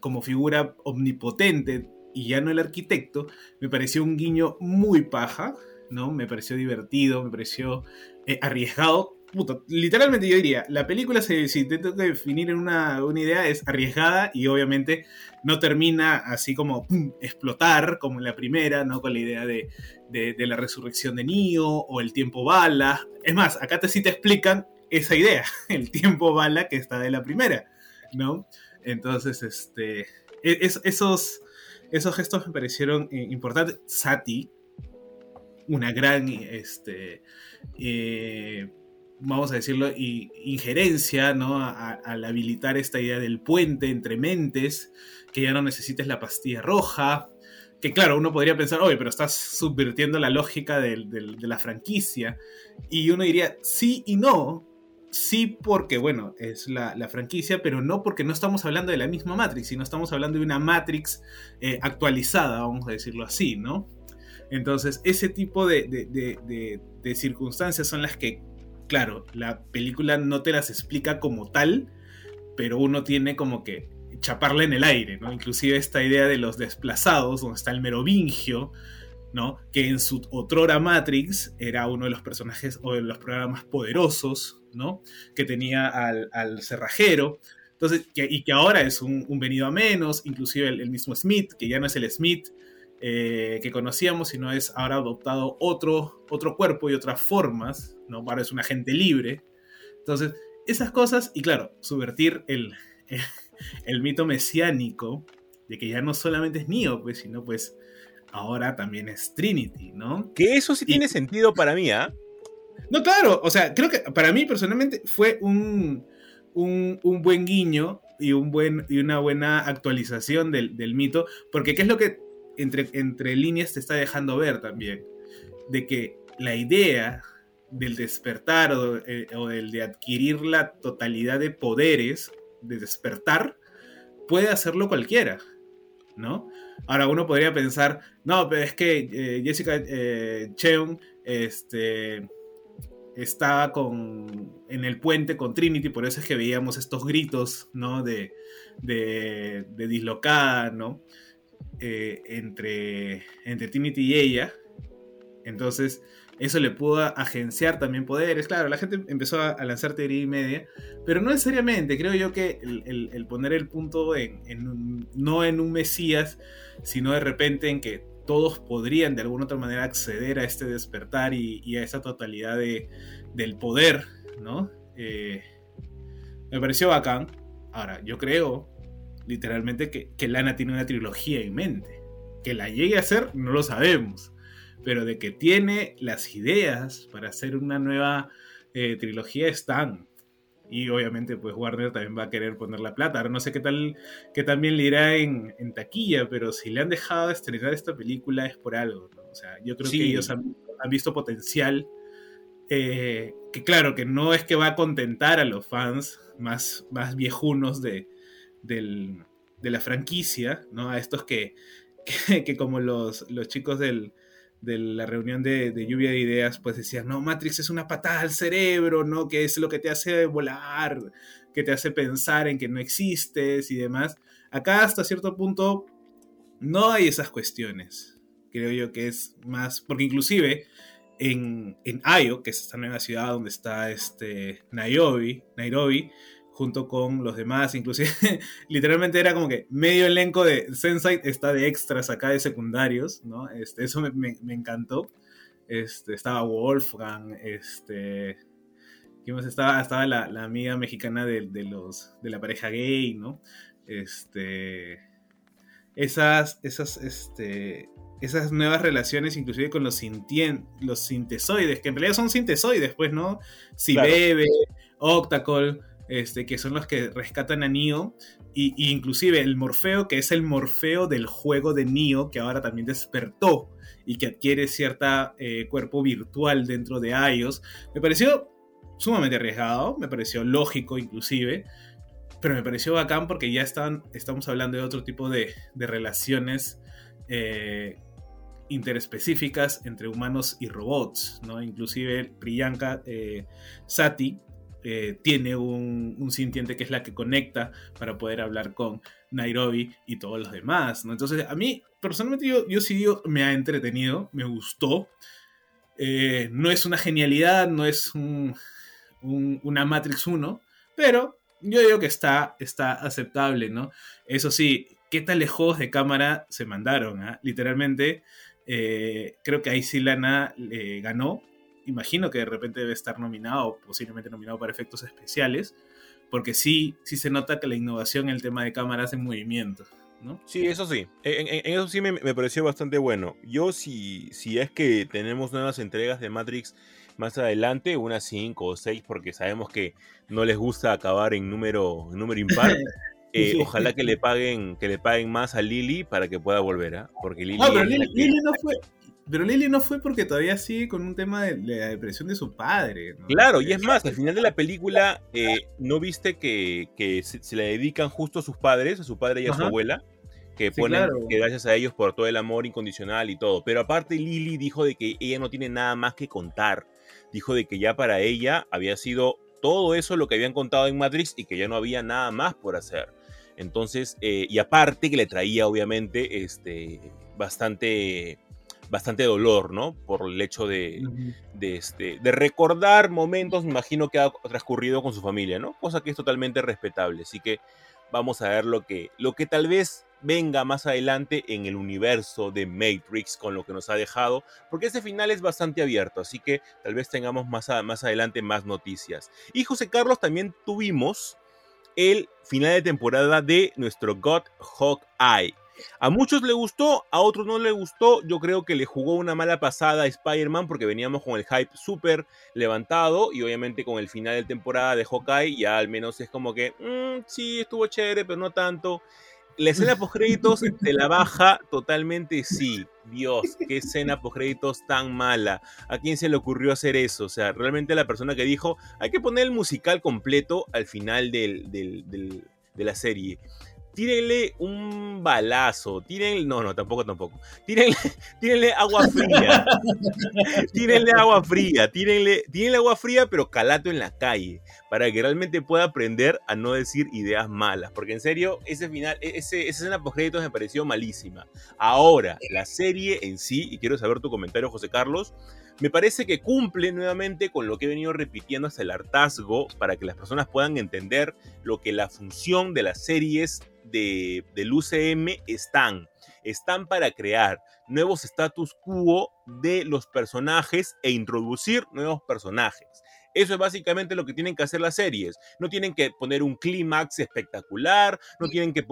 Speaker 2: como figura omnipotente y ya no el arquitecto, me pareció un guiño muy paja, ¿no? Me pareció divertido, me pareció eh, arriesgado. literalmente yo diría, la película, si, si que definir en una, idea, es arriesgada y obviamente no termina así como explotar como en la primera, ¿no? Con la idea de, la resurrección de Neo o el tiempo bala. Es más, acá te, sí te explican esa idea, el tiempo bala que está de la primera, ¿no? Entonces, este, e, esos esos gestos me parecieron eh, importantes. Sati, una gran, este, eh, vamos a decirlo, injerencia, ¿no? al habilitar esta idea del puente entre mentes, que ya no necesites la pastilla roja. Que claro, uno podría pensar, oye, pero estás subvirtiendo la lógica de la franquicia. Y uno diría, sí y no, sí porque, bueno, es la, franquicia, pero no porque no estamos hablando de la misma Matrix, sino estamos hablando de una Matrix eh, actualizada, vamos a decirlo así, ¿no? Entonces, ese tipo de, circunstancias son las que, claro, la película no te las explica como tal, pero uno tiene como que chaparla en el aire, ¿no? Inclusive esta idea de los desplazados, donde está el merovingio, ¿no? Que en su otrora Matrix era uno de los personajes o de los programas poderosos ¿no? Que tenía al, cerrajero. Entonces, y que ahora es un, venido a menos, inclusive el, mismo Smith, que ya no es el Smith eh, que conocíamos, sino es ahora adoptado otro, otro cuerpo y otras formas, ¿no? Ahora es un agente libre. Entonces, esas cosas, y claro, subvertir el, el, mito mesiánico de que ya no solamente es Neo, pues, sino pues ahora también es Trinity, ¿no?
Speaker 1: Que eso sí tiene sentido para mí, ¿ah?
Speaker 2: No, claro, o sea, creo que para mí personalmente fue un, buen guiño y, un buen, y una buena actualización del, mito, porque ¿qué es lo que entre, entre líneas te está dejando ver también? De que la idea del despertar o, eh, o el de adquirir la totalidad de poderes, de despertar, puede hacerlo cualquiera, ¿no? Ahora uno podría pensar, no, pero es que eh, Jessica eh, Cheung, este estaba con, en el puente con Trinity, por eso es que veíamos estos gritos, ¿no? De, de, dislocada, ¿no? Eh, entre, entre Trinity y ella. Entonces, eso le pudo agenciar también poderes. Claro, la gente empezó a, lanzar teoría y media, pero no necesariamente. Creo yo que el, poner el punto en, no en un Mesías, sino de repente en que todos podrían de alguna otra manera acceder a este despertar y, a esa totalidad de, del poder, ¿no? Eh, me pareció bacán. Ahora, yo creo literalmente que, que, Lana tiene una trilogía en mente. Que la llegue a hacer, no lo sabemos. Pero de que tiene las ideas para hacer una nueva eh, trilogía están. Y obviamente, pues Warner también va a querer poner la plata. Ahora no sé qué tal, que también le irá en, taquilla, pero si le han dejado de estrenar esta película es por algo. O sea, yo creo que ellos han, visto potencial. Eh, que claro, que no es que va a contentar a los fans más, más viejunos de, de la franquicia, ¿no? A estos que, que, como los, los chicos del, de la reunión de, lluvia de ideas, pues decían, no, Matrix es una patada al cerebro, ¿no? Que es lo que te hace volar, que te hace pensar en que no existes y demás. Acá hasta cierto punto no hay esas cuestiones. Creo yo que es más, porque inclusive en, en Ayo, que es esta nueva ciudad donde está este Nairobi, Nairobi, junto con los demás, inclusive literalmente era como que medio elenco de Sensei está de extras acá de secundarios, ¿no? Este, eso me, encantó. Este, estaba Wolfgang, este, ¿quién más estaba? Estaba la, amiga mexicana de, los, de la pareja gay, ¿no? Este, esas, esas, este, esas nuevas relaciones, inclusive con los, sintien, los sintesoides, que en realidad son sintesoides, pues, ¿no? Si bebe, Octacol, este, que son los que rescatan a Neo, y, inclusive el Morfeo, que es el Morfeo del juego de Neo, que ahora también despertó y que adquiere cierta eh, cuerpo virtual dentro de iOS, me pareció sumamente arriesgado, me pareció lógico inclusive, pero me pareció bacán porque ya están, estamos hablando de otro tipo de, relaciones eh, interespecíficas entre humanos y robots, ¿no? Inclusive Priyanka eh, Sati, eh, tiene un, sintiente que es la que conecta para poder hablar con Nairobi y todos los demás. ¿no? Entonces, a mí, personalmente, yo, yo sí me ha entretenido, me gustó. Eh, no es una genialidad, no es una Matrix 1, pero yo digo que está, está aceptable, ¿no? Eso sí, ¿qué tal juegos de cámara se mandaron? Ah? Literalmente, eh, creo que ahí sí Lana ganó imagino que de repente debe estar nominado, posiblemente nominado para efectos especiales, porque sí, sí se nota que la innovación en el tema de cámaras en movimiento. ¿No?
Speaker 1: Sí, eso sí. En, eso sí me, pareció bastante bueno. Yo, si, si es que tenemos nuevas entregas de Matrix más adelante, unas 5 o 6, porque sabemos que no les gusta acabar en número, número impar. Eh, ojalá que le paguen que le paguen más a Lily para que pueda volver, ¿ah? Porque Lily,
Speaker 2: no, pero Lily, no fue, pero Lily no fue porque todavía sigue con un tema de, la depresión de su padre.
Speaker 1: Claro, y es más, al final de la película, eh, ¿no viste que, se, le dedican justo a sus padres, a su padre y a su abuela? Que ponen que gracias a ellos por todo el amor incondicional y todo. Pero aparte, Lily dijo de que ella no tiene nada más que contar. Dijo de que ya para ella había sido todo eso lo que habían contado en Matrix y que ya no había nada más por hacer. Entonces, eh, y aparte que le traía obviamente este, bastante bastante dolor, ¿no? Por el hecho de, este, de recordar momentos, me imagino que ha transcurrido con su familia, ¿no? Cosa que es totalmente respetable. Así que vamos a ver lo que, lo que tal vez venga más adelante en el universo de Matrix con lo que nos ha dejado, porque ese final es bastante abierto, así que tal vez tengamos más, más adelante más noticias. Y José Carlos también tuvimos el final de temporada de nuestro God Hawkeye. A muchos le gustó, a otros no le gustó. Yo creo que le jugó una mala pasada a Spider-Man porque veníamos con el hype súper levantado y obviamente con el final de temporada de Hawkeye ya al menos es como que, mm, sí, estuvo chévere, pero no tanto. La escena post créditos te la baja totalmente, sí. Dios, qué escena post créditos tan mala. ¿A quién se le ocurrió hacer eso? O sea, realmente la persona que dijo, hay que poner el musical completo al final de la serie tírenle un balazo, tírenle, no, no, tampoco, tampoco, tírenle, tírenle agua fría, tírenle agua fría, tírenle, tírenle agua fría, pero calato en la calle, para que realmente pueda aprender a no decir ideas malas, porque en serio, ese final, e, ese, esa escena post créditos me pareció malísima. Ahora, la serie en sí, y quiero saber tu comentario, José Carlos, me parece que cumple nuevamente con lo que he venido repitiendo hasta el hartazgo para que las personas puedan entender lo que la función de las series de, del UCM están. Están para crear nuevos status quo de los personajes e introducir nuevos personajes. Eso es básicamente lo que tienen que hacer las series. No tienen que poner un clímax espectacular, no tienen que,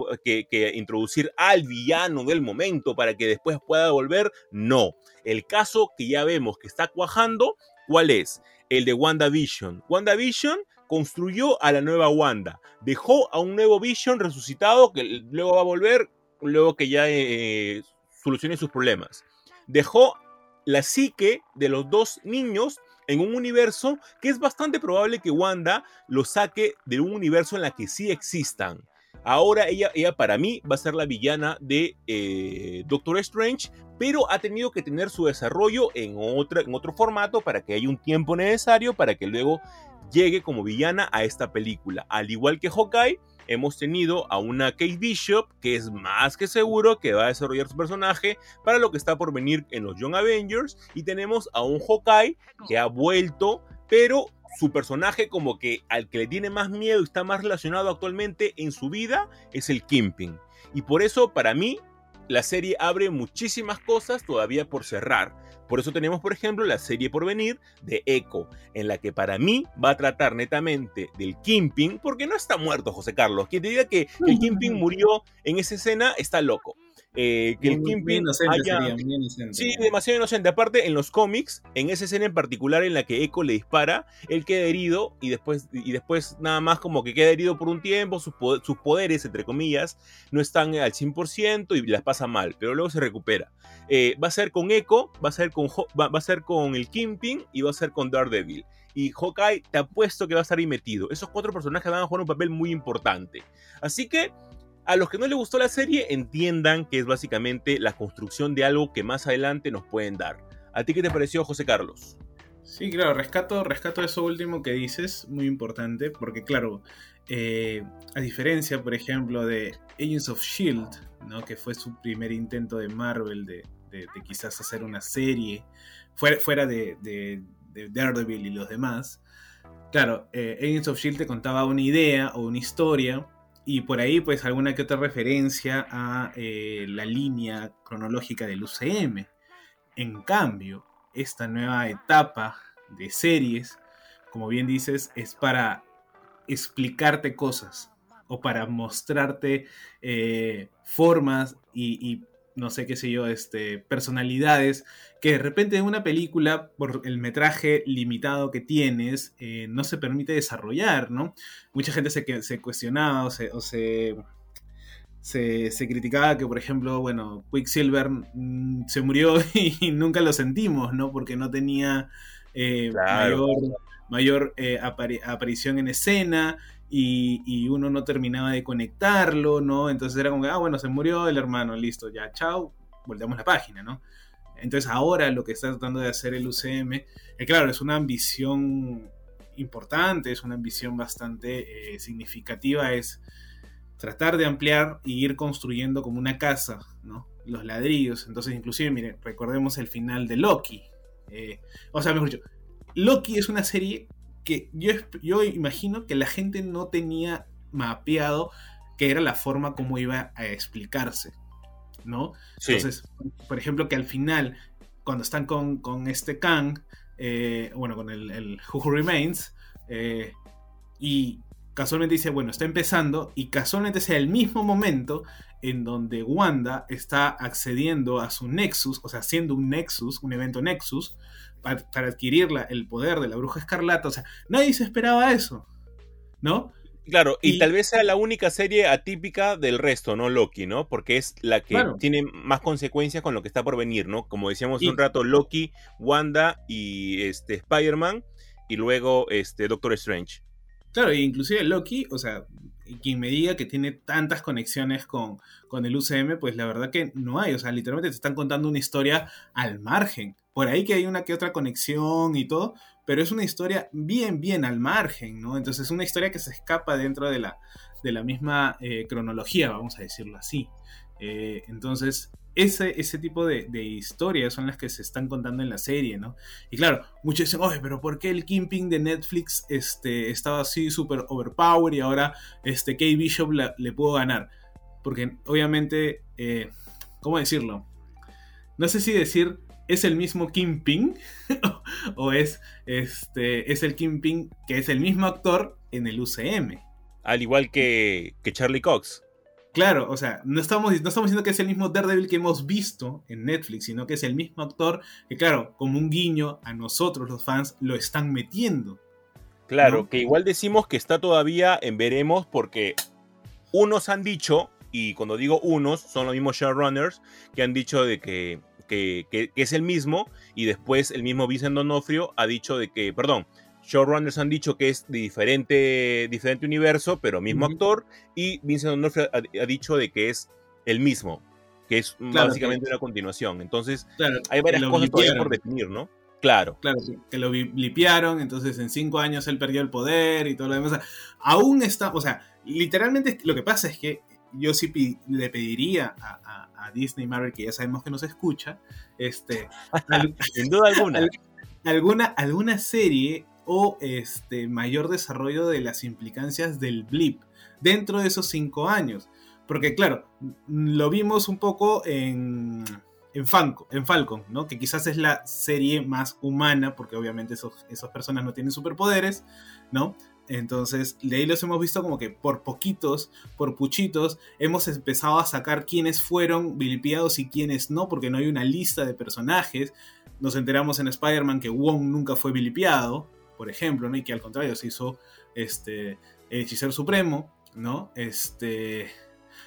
Speaker 1: que, introducir al villano del momento para que después pueda volver. No. El caso que ya vemos que está cuajando, ¿cuál es? El de WandaVision. WandaVision construyó a la nueva Wanda, dejó a un nuevo Vision resucitado que luego va a volver, luego que ya eh, solucione sus problemas. Dejó la psique de los dos niños en un universo que es bastante probable que Wanda lo saque de un universo en la que sí existan. Ahora ella, ella para mí va a ser la villana de eh, Doctor Strange, pero ha tenido que tener su desarrollo en, otra, en otro formato para que haya un tiempo necesario para que luego llegue como villana a esta película. Al igual que Hawkeye, hemos tenido a una Kate Bishop que es más que seguro que va a desarrollar su personaje para lo que está por venir en los Young Avengers y tenemos a un Hawkeye que ha vuelto, pero su personaje como que al que le tiene más miedo y está más relacionado actualmente en su vida es el Kimping. Y por eso para mí la serie abre muchísimas cosas todavía por cerrar. Por eso tenemos, por ejemplo, la serie por venir de Echo, en la que para mí va a tratar netamente del Kimping, porque no está muerto José Carlos. Quien te diga que, que el Kimping murió en esa escena está loco. Eh, que el Kingpin haya... Sí, demasiado inocente. Aparte, en los cómics, en esa escena en particular en la que Echo le dispara, él queda herido y después, y después nada más como que queda herido por un tiempo, sus, poderes, entre comillas, no están al 100% y las pasa mal, pero luego se recupera. Eh, va a ser con Echo, va a ser con, va, a ser con el Kingpin y va a ser con Daredevil y Hawkeye te apuesto que va a estar ahí metido. Esos cuatro personajes van a jugar un papel muy importante. Así que a los que no les gustó la serie, entiendan que es básicamente la construcción de algo que más adelante nos pueden dar. ¿A ti qué te pareció, José Carlos?
Speaker 2: Sí, claro, rescato, rescato eso último que dices, muy importante, porque claro, eh, a diferencia, por ejemplo, de Agents of Shield, ¿no? que fue su primer intento de Marvel de, quizás hacer una serie fuera, de, Daredevil y los demás, claro, eh, Agents of Shield te contaba una idea o una historia y por ahí pues alguna que otra referencia a eh, la línea cronológica del UCM. En cambio, esta nueva etapa de series, como bien dices, es para explicarte cosas o para mostrarte eh, formas y no sé qué sé yo, este, personalidades que de repente en una película, por el metraje limitado que tienes, eh, no se permite desarrollar, ¿no? Mucha gente se, se cuestionaba o se, o se, se, criticaba que, por ejemplo, bueno, Quicksilver mm, se murió y nunca lo sentimos, ¿no? Porque no tenía eh, mayor, mayor eh, aparición en escena y, uno no terminaba de conectarlo, ¿no? Entonces era como que, ah, bueno, se murió el hermano, listo, ya, chao, volteamos la página, ¿no? Entonces ahora lo que está tratando de hacer el UCM, eh, claro, es una ambición importante, es una ambición bastante eh, significativa, es tratar de ampliar y ir construyendo como una casa, ¿no? Los ladrillos. Entonces, inclusive, mire, recordemos el final de Loki. Eh, o sea, mejor dicho, Loki es una serie que yo, yo imagino que la gente no tenía mapeado que era la forma como iba a explicarse, ¿no? Entonces, por ejemplo, que al final, cuando están con, este Kang, eh, bueno, con el, el Who Remains, eh, y casualmente dice, bueno, está empezando, y casualmente sea el mismo momento en donde Wanda está accediendo a su Nexus, o sea, haciendo un Nexus, un evento Nexus, para, adquirir el poder de la bruja escarlata. O sea, nadie se esperaba eso, ¿no?
Speaker 1: Claro, y, tal vez sea la única serie atípica del resto, ¿no? Loki, ¿no? Porque es la que tiene más consecuencias con lo que está por venir, ¿no? Como decíamos un rato, Loki, Wanda y este Spider-Man y luego este Doctor Strange.
Speaker 2: Claro, e inclusive Loki, o sea, quien me diga que tiene tantas conexiones con, con el UCM, pues la verdad que no hay. O sea, literalmente te están contando una historia al margen. Por ahí que hay una que otra conexión y todo, pero es una historia bien, bien al margen, ¿no? Entonces es una historia que se escapa dentro de la, de la misma eh, cronología, vamos a decirlo así. Eh, entonces, ese, ese tipo de, historias son las que se están contando en la serie, ¿no? Y claro, muchos dicen, oye, pero ¿por qué el Kimping de Netflix este, estaba así súper overpowered y ahora este, Kate Bishop le pudo ganar? Porque obviamente, eh, ¿cómo decirlo? No sé si decir es el mismo Kingpin o es, este, es el Kingpin que es el mismo actor en el UCM.
Speaker 1: Al igual que, que Charlie Cox.
Speaker 2: Claro, o sea, no estamos, no estamos diciendo que es el mismo Daredevil que hemos visto en Netflix, sino que es el mismo actor que, claro, como un guiño a nosotros los fans, lo están metiendo.
Speaker 1: Claro, que igual decimos que está todavía en veremos porque unos han dicho, y cuando digo unos, son los mismos showrunners, que han dicho de que que, es el mismo, y después el mismo Vincent Donofrio ha dicho de que, perdón, showrunners han dicho que es de diferente, diferente universo, pero mismo actor, y Vincent D'Onofrio ha, dicho de que es el mismo, que es básicamente una continuación. Entonces, hay varias cosas todavía por definir, ¿no? Claro.
Speaker 2: Claro, que lo blipearon, entonces en cinco años él perdió el poder y todo lo demás. aún está, o sea, literalmente lo que pasa es que yo sí le pediría a, Disney Marvel, que ya sabemos que nos escucha, este,
Speaker 1: sin duda alguna.
Speaker 2: alguna, alguna serie o este, mayor desarrollo de las implicancias del blip dentro de esos cinco años. Porque claro, lo vimos un poco en, en, en Falcon, ¿no? Que quizás es la serie más humana, porque obviamente esos, esas personas no tienen superpoderes, ¿no? Entonces, de ahí los hemos visto como que por poquitos, por puchitos, hemos empezado a sacar quiénes fueron vilipiados y quiénes no, porque no hay una lista de personajes. Nos enteramos en Spider-Man que Wong nunca fue vilipiado, por ejemplo, ¿no? Y que al contrario se hizo este, hechicero supremo, ¿no? Este.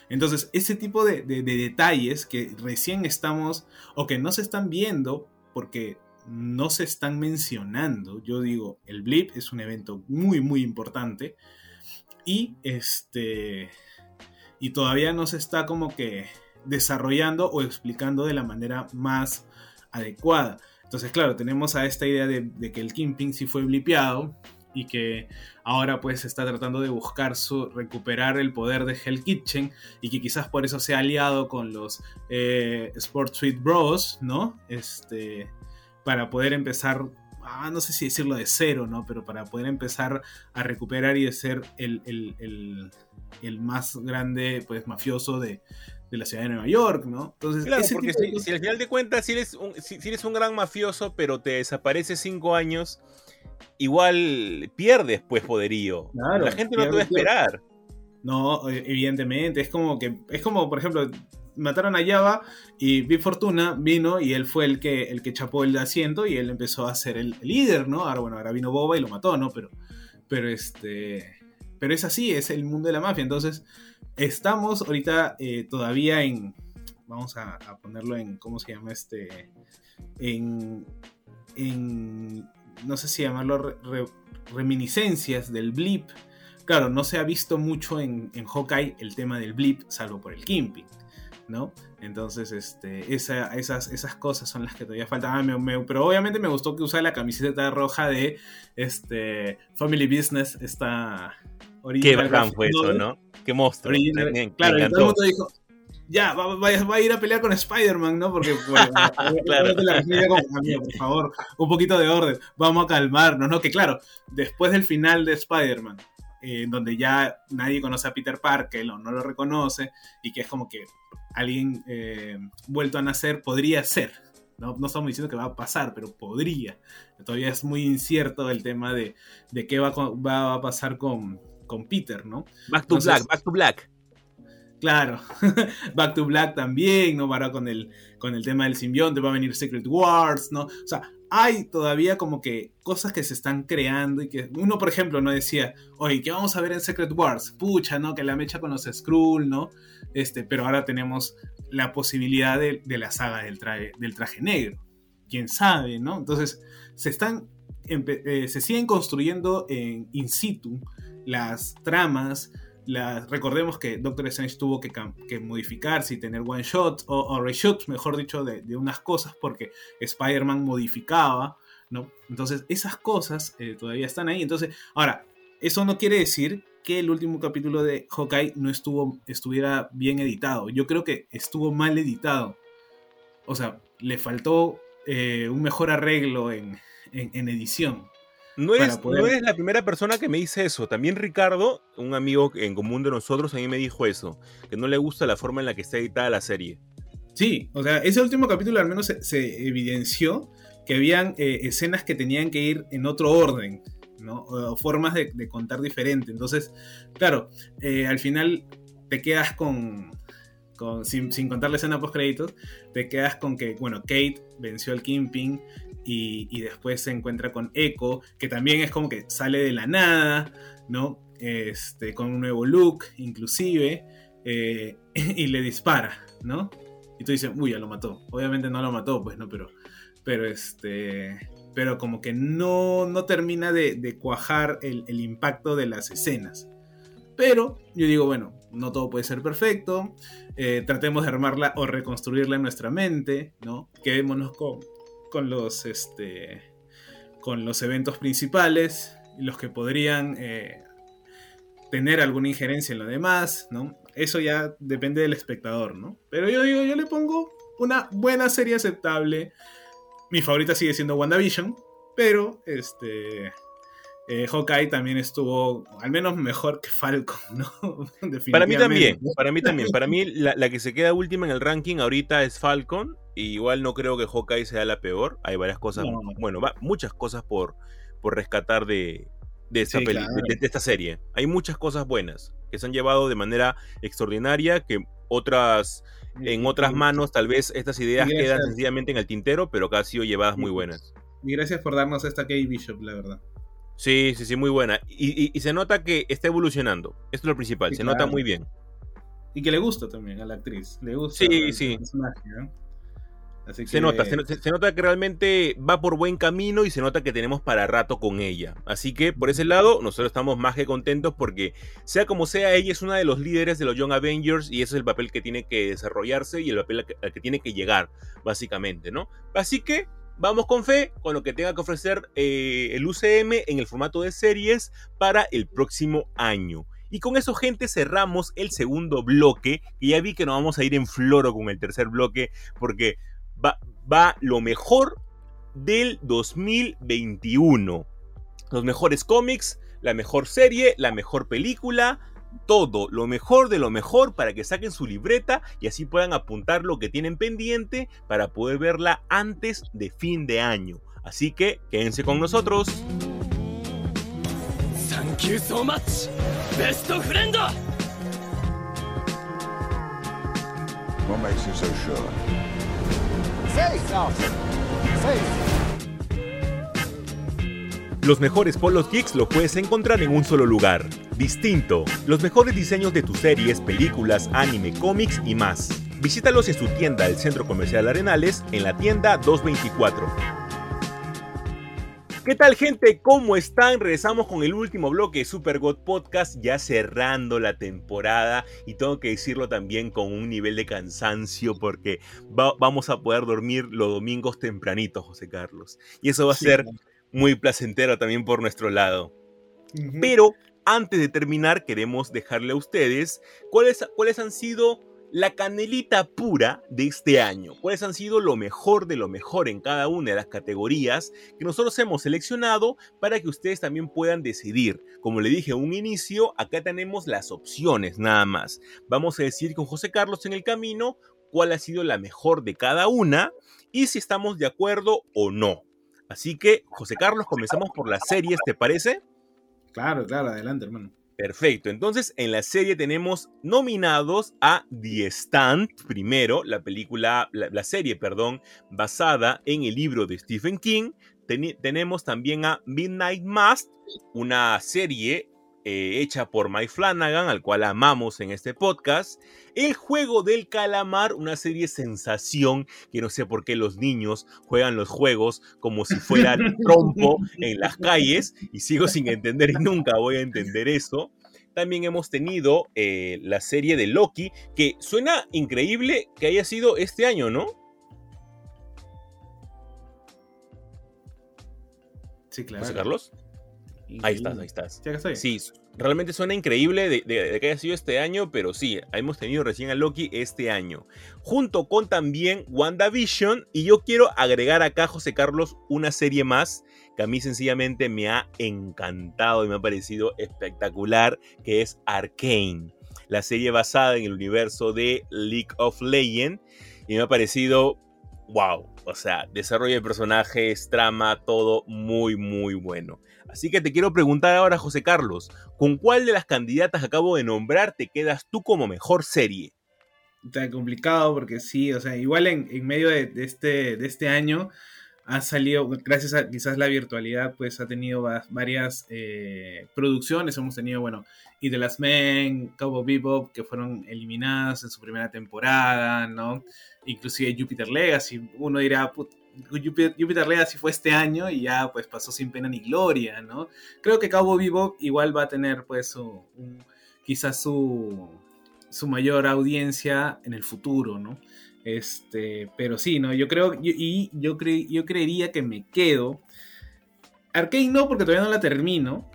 Speaker 2: Entonces, ese tipo de, de detalles que recién estamos, o que no se están viendo, porque no se están mencionando. Yo digo, el Blip es un evento muy, muy importante. Y este. Y todavía no se está como que desarrollando o explicando de la manera más adecuada. Entonces, claro, tenemos a esta idea de, que el Kingpin sí fue blipeado y que ahora pues está tratando de buscar su, recuperar el poder de Hell Kitchen y que quizás por eso se ha aliado con los eh, Bros, ¿no? Este, para poder empezar, ah, no sé si decirlo de cero, ¿no? Pero para poder empezar a recuperar y de ser el, más grande, pues, mafioso de, la ciudad de Nueva York, ¿no?
Speaker 1: Entonces, claro, porque si, al final de cuentas, si eres, un, si, eres un gran mafioso, pero te desaparece cinco años, igual pierdes, pues, poderío. la gente no te va a esperar.
Speaker 2: No, evidentemente, es como que, es como, por ejemplo, mataron a Java y Big Fortuna vino y él fue el que, el que chapó el asiento y él empezó a ser el, líder, ¿no? Ahora, bueno, ahora vino Boba y lo mató, ¿no? Pero, pero este, pero es así, es el mundo de la mafia. Entonces, estamos ahorita eh, todavía en, vamos a, ponerlo en, ¿cómo se llama este? En, en no sé si llamarlo reminiscencias del blip. Claro, no se ha visto mucho en, en Hawkeye el tema del blip, salvo por el Kimping. ¿no? Entonces, este, esas, esas cosas son las que todavía faltan. Ah, pero obviamente me gustó que usara la camiseta roja de este, Family Business, esta
Speaker 1: Qué bacán fue eso, ¿no? Qué monstruo.
Speaker 2: claro, y todo el mundo dijo, ya, va, va, a ir a pelear con Spider-Man, ¿no? Porque, claro. por favor, un poquito de orden, vamos a calmarnos, ¿no? Que claro, después del final de Spider-Man, eh, donde ya nadie conoce a Peter Parker o no lo reconoce, y que es como que alguien eh, vuelto a nacer podría ser. ¿no? no estamos diciendo que va a pasar, pero podría. Todavía es muy incierto el tema de, de qué va, va, a pasar con, con Peter, ¿no?
Speaker 1: Back to Black, Back to Black.
Speaker 2: Claro, Back to Black también, ¿no? Ahora con el, con el tema del simbionte va a venir Secret Wars, ¿no? O sea, hay todavía como que cosas que se están creando y que uno, por ejemplo, no decía, oye, ¿qué vamos a ver en Secret Wars? Pucha, ¿no? Que la mecha con los Skrull, ¿no? Este, pero ahora tenemos la posibilidad de, la saga del traje, del traje negro. Quién sabe, ¿no? Entonces, se están, eh, se siguen construyendo en in situ las tramas, recordemos que Doctor Strange tuvo que, modificarse y tener one shot o, o reshoot, mejor dicho, de, unas cosas porque Spider-Man modificaba, ¿no? Entonces esas cosas eh, todavía están ahí. Entonces, ahora, eso no quiere decir que el último capítulo de Hawkeye no estuvo, estuviera bien editado. Yo creo que estuvo mal editado. O sea, le faltó eh, un mejor arreglo en edición.
Speaker 1: No eres, la primera persona que me dice eso. También Ricardo, un amigo en común de nosotros, a mí me dijo eso, que no le gusta la forma en la que está editada la serie.
Speaker 2: Sí, o sea, ese último capítulo al menos se, evidenció que habían eh, escenas que tenían que ir en otro orden, ¿no? O, formas de, contar diferente. Entonces, claro, eh, al final te quedas con, sin, sin, contar la escena post créditos, te quedas con que, bueno, Kate venció al Kingpin, y, después se encuentra con Echo, que también es como que sale de la nada, ¿no? Este, con un nuevo look, inclusive, eh, y le dispara, ¿no? Y tú dices, uy, ya lo mató. Obviamente no lo mató, pues, ¿no? Pero, pero este, pero como que no, no termina de, cuajar el, impacto de las escenas. Pero yo digo, bueno, no todo puede ser perfecto, eh, tratemos de armarla o reconstruirla en nuestra mente, ¿no? Quedémonos con, con los, este, con los eventos principales, los que podrían eh, tener alguna injerencia en lo demás, ¿no? Eso ya depende del espectador, ¿no? Pero yo digo, yo le pongo una buena serie aceptable. Mi favorita sigue siendo WandaVision, pero este eh, Hawkeye también estuvo al menos mejor que Falcon, ¿no?
Speaker 1: para mí también, para mí también. Para mí la, que se queda última en el ranking ahorita es Falcon. Y igual no creo que Hawkeye sea la peor. Hay varias cosas, bueno, muchas cosas por, por rescatar de, de, esta de, esta serie. Hay muchas cosas buenas que se han llevado de manera extraordinaria, que otras, en otras manos tal vez estas ideas quedan sencillamente en el tintero, pero que han sido llevadas muy buenas.
Speaker 2: Y gracias por darnos esta Kate Bishop, la verdad.
Speaker 1: Sí, sí, sí, muy buena. Y, se nota que está evolucionando. Esto es lo principal, se nota muy bien.
Speaker 2: Y que le gusta también a la actriz. Le gusta
Speaker 1: sí, sí. Se nota, se, nota que realmente va por buen camino y se nota que tenemos para rato con ella. Así que por ese lado, nosotros estamos más que contentos porque, sea como sea, ella es una de los líderes de los Young Avengers y ese es el papel que tiene que desarrollarse y el papel al que, tiene que llegar, básicamente, ¿no? Así que vamos con fe con lo que tenga que ofrecer eh, el UCM en el formato de series para el próximo año. Y con eso, gente, cerramos el segundo bloque. Y ya vi que nos vamos a ir en floro con el tercer bloque. Porque va, lo mejor del 2021. Los mejores cómics, la mejor serie, la mejor película, todo, lo mejor de lo mejor para que saquen su libreta y así puedan apuntar lo que tienen pendiente para poder verla antes de fin de año. Así que quédense con nosotros. Thank you so much, best friend. What makes you so sure? Los mejores polos geeks lo puedes encontrar en un solo lugar. Distinto. Los mejores diseños de tus series, películas, anime, cómics y más. Visítalos en su tienda del Centro Comercial Arenales en la tienda 224. ¿Qué tal gente? ¿Cómo están? Regresamos con el último bloque de Super God Podcast, ya cerrando la temporada y tengo que decirlo también con un nivel de cansancio porque vamos a poder dormir los domingos tempranito, José Carlos. Y eso va a ser muy placentero también por nuestro lado. Pero antes de terminar, queremos dejarle a ustedes cuáles, cuáles han sido la canelita pura de este año. ¿Cuáles han sido lo mejor de lo mejor en cada una de las categorías que nosotros hemos seleccionado para que ustedes también puedan decidir? Como le dije a un inicio, acá tenemos las opciones nada más. Vamos a decir con José Carlos en el camino cuál ha sido la mejor de cada una y si estamos de acuerdo o no. Así que, José Carlos, comenzamos por las series, ¿te parece?
Speaker 2: Claro, claro, adelante, hermano.
Speaker 1: Perfecto, entonces en la serie tenemos nominados a The Stand, primero, la película, la, serie, perdón, basada en el libro de Stephen King. tenemos también a Midnight Mass, una serie eh, hecha por Mike Flanagan, al cual amamos en este podcast. El juego del calamar, una serie sensación que no sé por qué los niños juegan los juegos como si fueran trompo en las calles y sigo sin entender y nunca voy a entender eso. También hemos tenido eh, la serie de Loki, que suena increíble que haya sido este año, ¿no?
Speaker 2: Sí, claro.
Speaker 1: José Carlos. Ahí estás, ahí estás. Sí, realmente suena increíble de, que haya sido este año, pero sí, hemos tenido recién a Loki este año. Junto con también WandaVision, y yo quiero agregar acá, José Carlos, una serie más que a mí sencillamente me ha encantado y me ha parecido espectacular, que es Arcane. La serie basada en el universo de League of Legends, y me ha parecido, wow, o sea, desarrollo de personajes, trama, todo muy, muy bueno. Así que te quiero preguntar ahora, José Carlos, ¿con cuál de las candidatas que acabo de nombrar te quedas tú como mejor serie?
Speaker 2: Está complicado porque sí, o sea, igual en, medio de, este, de este año ha salido, gracias a quizás la virtualidad, pues ha tenido varias eh, producciones. Hemos tenido, bueno, y The Last Men, Cowboy Bebop, que fueron eliminadas en su primera temporada, ¿no? Inclusive Jupiter Legacy. Uno dirá, Jupiter, Jupiter Legacy fue este año y ya pues pasó sin pena ni gloria, ¿no? Creo que Cabo Vivo igual va a tener pues quizás su, su mayor audiencia en el futuro, ¿no? Este, pero sí, ¿no? Yo creo, y yo, yo creería que me quedo. Arkane no, porque todavía no la termino.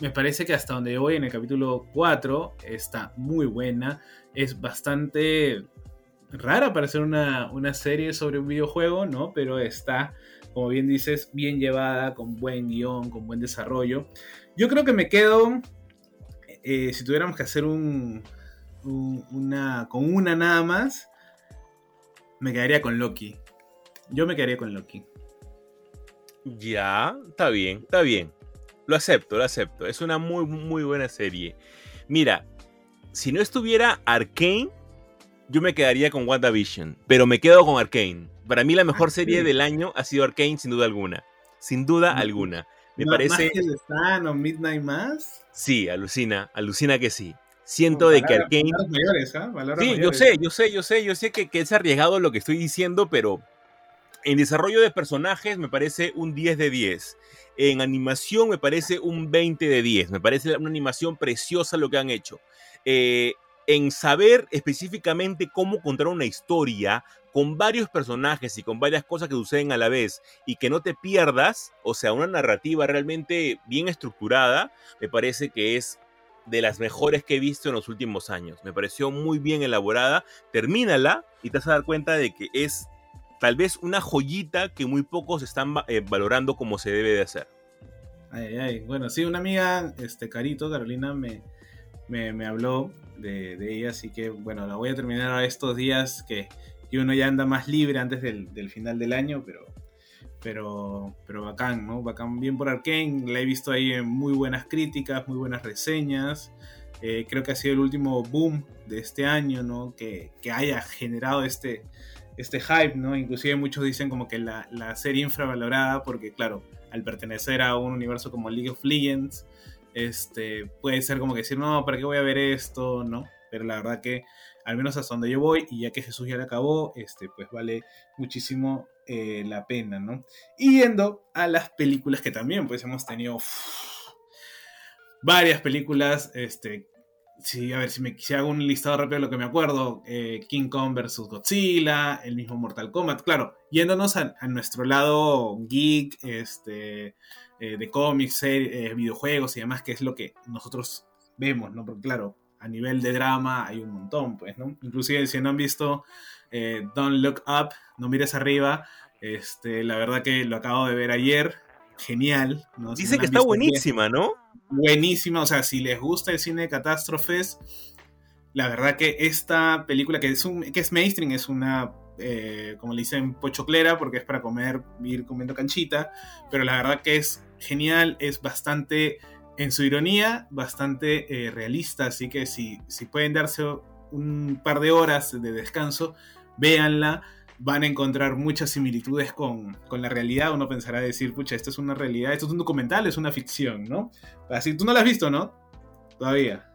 Speaker 2: Me parece que hasta donde voy en el capítulo 4 está muy buena. Es bastante rara para ser una, una, serie sobre un videojuego, ¿no? Pero está, como bien dices, bien llevada, con buen guion, con buen desarrollo. Yo creo que me quedo, eh, si tuviéramos que hacer un, una, con una nada más, me quedaría con Loki. Yo me quedaría con Loki.
Speaker 1: Ya, está bien, está bien. Lo acepto, lo acepto. Es una muy, muy buena serie. Mira, si no estuviera Arkane, yo me quedaría con WandaVision. Pero me quedo con Arkane. Para mí la mejor ah, serie del año ha sido Arkane, sin duda alguna. Sin duda alguna. Me parece.
Speaker 2: ¿Más que o Midnight Mass?
Speaker 1: Sí, alucina, alucina que sí. Siento de que Arkane.
Speaker 2: ¿ah?
Speaker 1: sí, yo sé, yo sé, yo sé, yo sé que, que es arriesgado lo que estoy diciendo, pero en desarrollo de personajes me parece un 10 de 10. En animación me parece un 20 de 10. Me parece una animación preciosa lo que han hecho. Eh, en saber específicamente cómo contar una historia con varios personajes y con varias cosas que suceden a la vez y que no te pierdas, o sea, una narrativa realmente bien estructurada, me parece que es de las mejores que he visto en los últimos años. Me pareció muy bien elaborada. Termínala y te vas a dar cuenta de que es tal vez una joyita que muy pocos están eh, valorando como se debe de hacer.
Speaker 2: Ay, ay. Bueno, sí, una amiga, este Carito, Carolina, me, me, habló de, ella, así que bueno, la voy a terminar estos días que, que uno ya anda más libre antes del, del final del año, pero pero, pero bacán, ¿no? Bacán bien por Arkane, la he visto ahí en muy buenas críticas, muy buenas reseñas. Eh, creo que ha sido el último boom de este año, ¿no? Que, que, haya generado este, este hype, ¿no? Inclusive muchos dicen como que la, la, serie infravalorada, porque claro, al pertenecer a un universo como League of Legends, este, puede ser como que decir, no, ¿para qué voy a ver esto? ¿No? Pero la verdad que, al menos hasta donde yo voy, y ya que Jesús ya la acabó, este, pues vale muchísimo eh, la pena, ¿no? Y yendo a las películas que también, pues hemos tenido varias películas, este, sí, a ver si me si hago un listado rápido de lo que me acuerdo, eh, King Kong vs. Godzilla, el mismo Mortal Kombat, claro, yéndonos a, nuestro lado geek, este, eh, de cómics, videojuegos y demás, que es lo que nosotros vemos, ¿no? Porque claro, a nivel de drama hay un montón, pues, ¿no? Inclusive si no han visto eh, Don't Look Up, No Mires Arriba. Este, la verdad que lo acabo de ver ayer. Genial.
Speaker 1: Dice que está buenísima, ¿no?
Speaker 2: Buenísima. O sea, si les gusta el cine de catástrofes, la verdad que esta película que es, un, que es mainstream es una eh, como le dicen, pochoclera, porque es para comer, ir comiendo canchita, pero la verdad que es genial, es bastante, en su ironía, bastante eh, realista, así que si, si pueden darse un par de horas de descanso, véanla, van a encontrar muchas similitudes con, la realidad. Uno pensará decir, pucha, esto es una realidad, esto es un documental, es una ficción, ¿no? Así, tú no la has visto, ¿no? Todavía.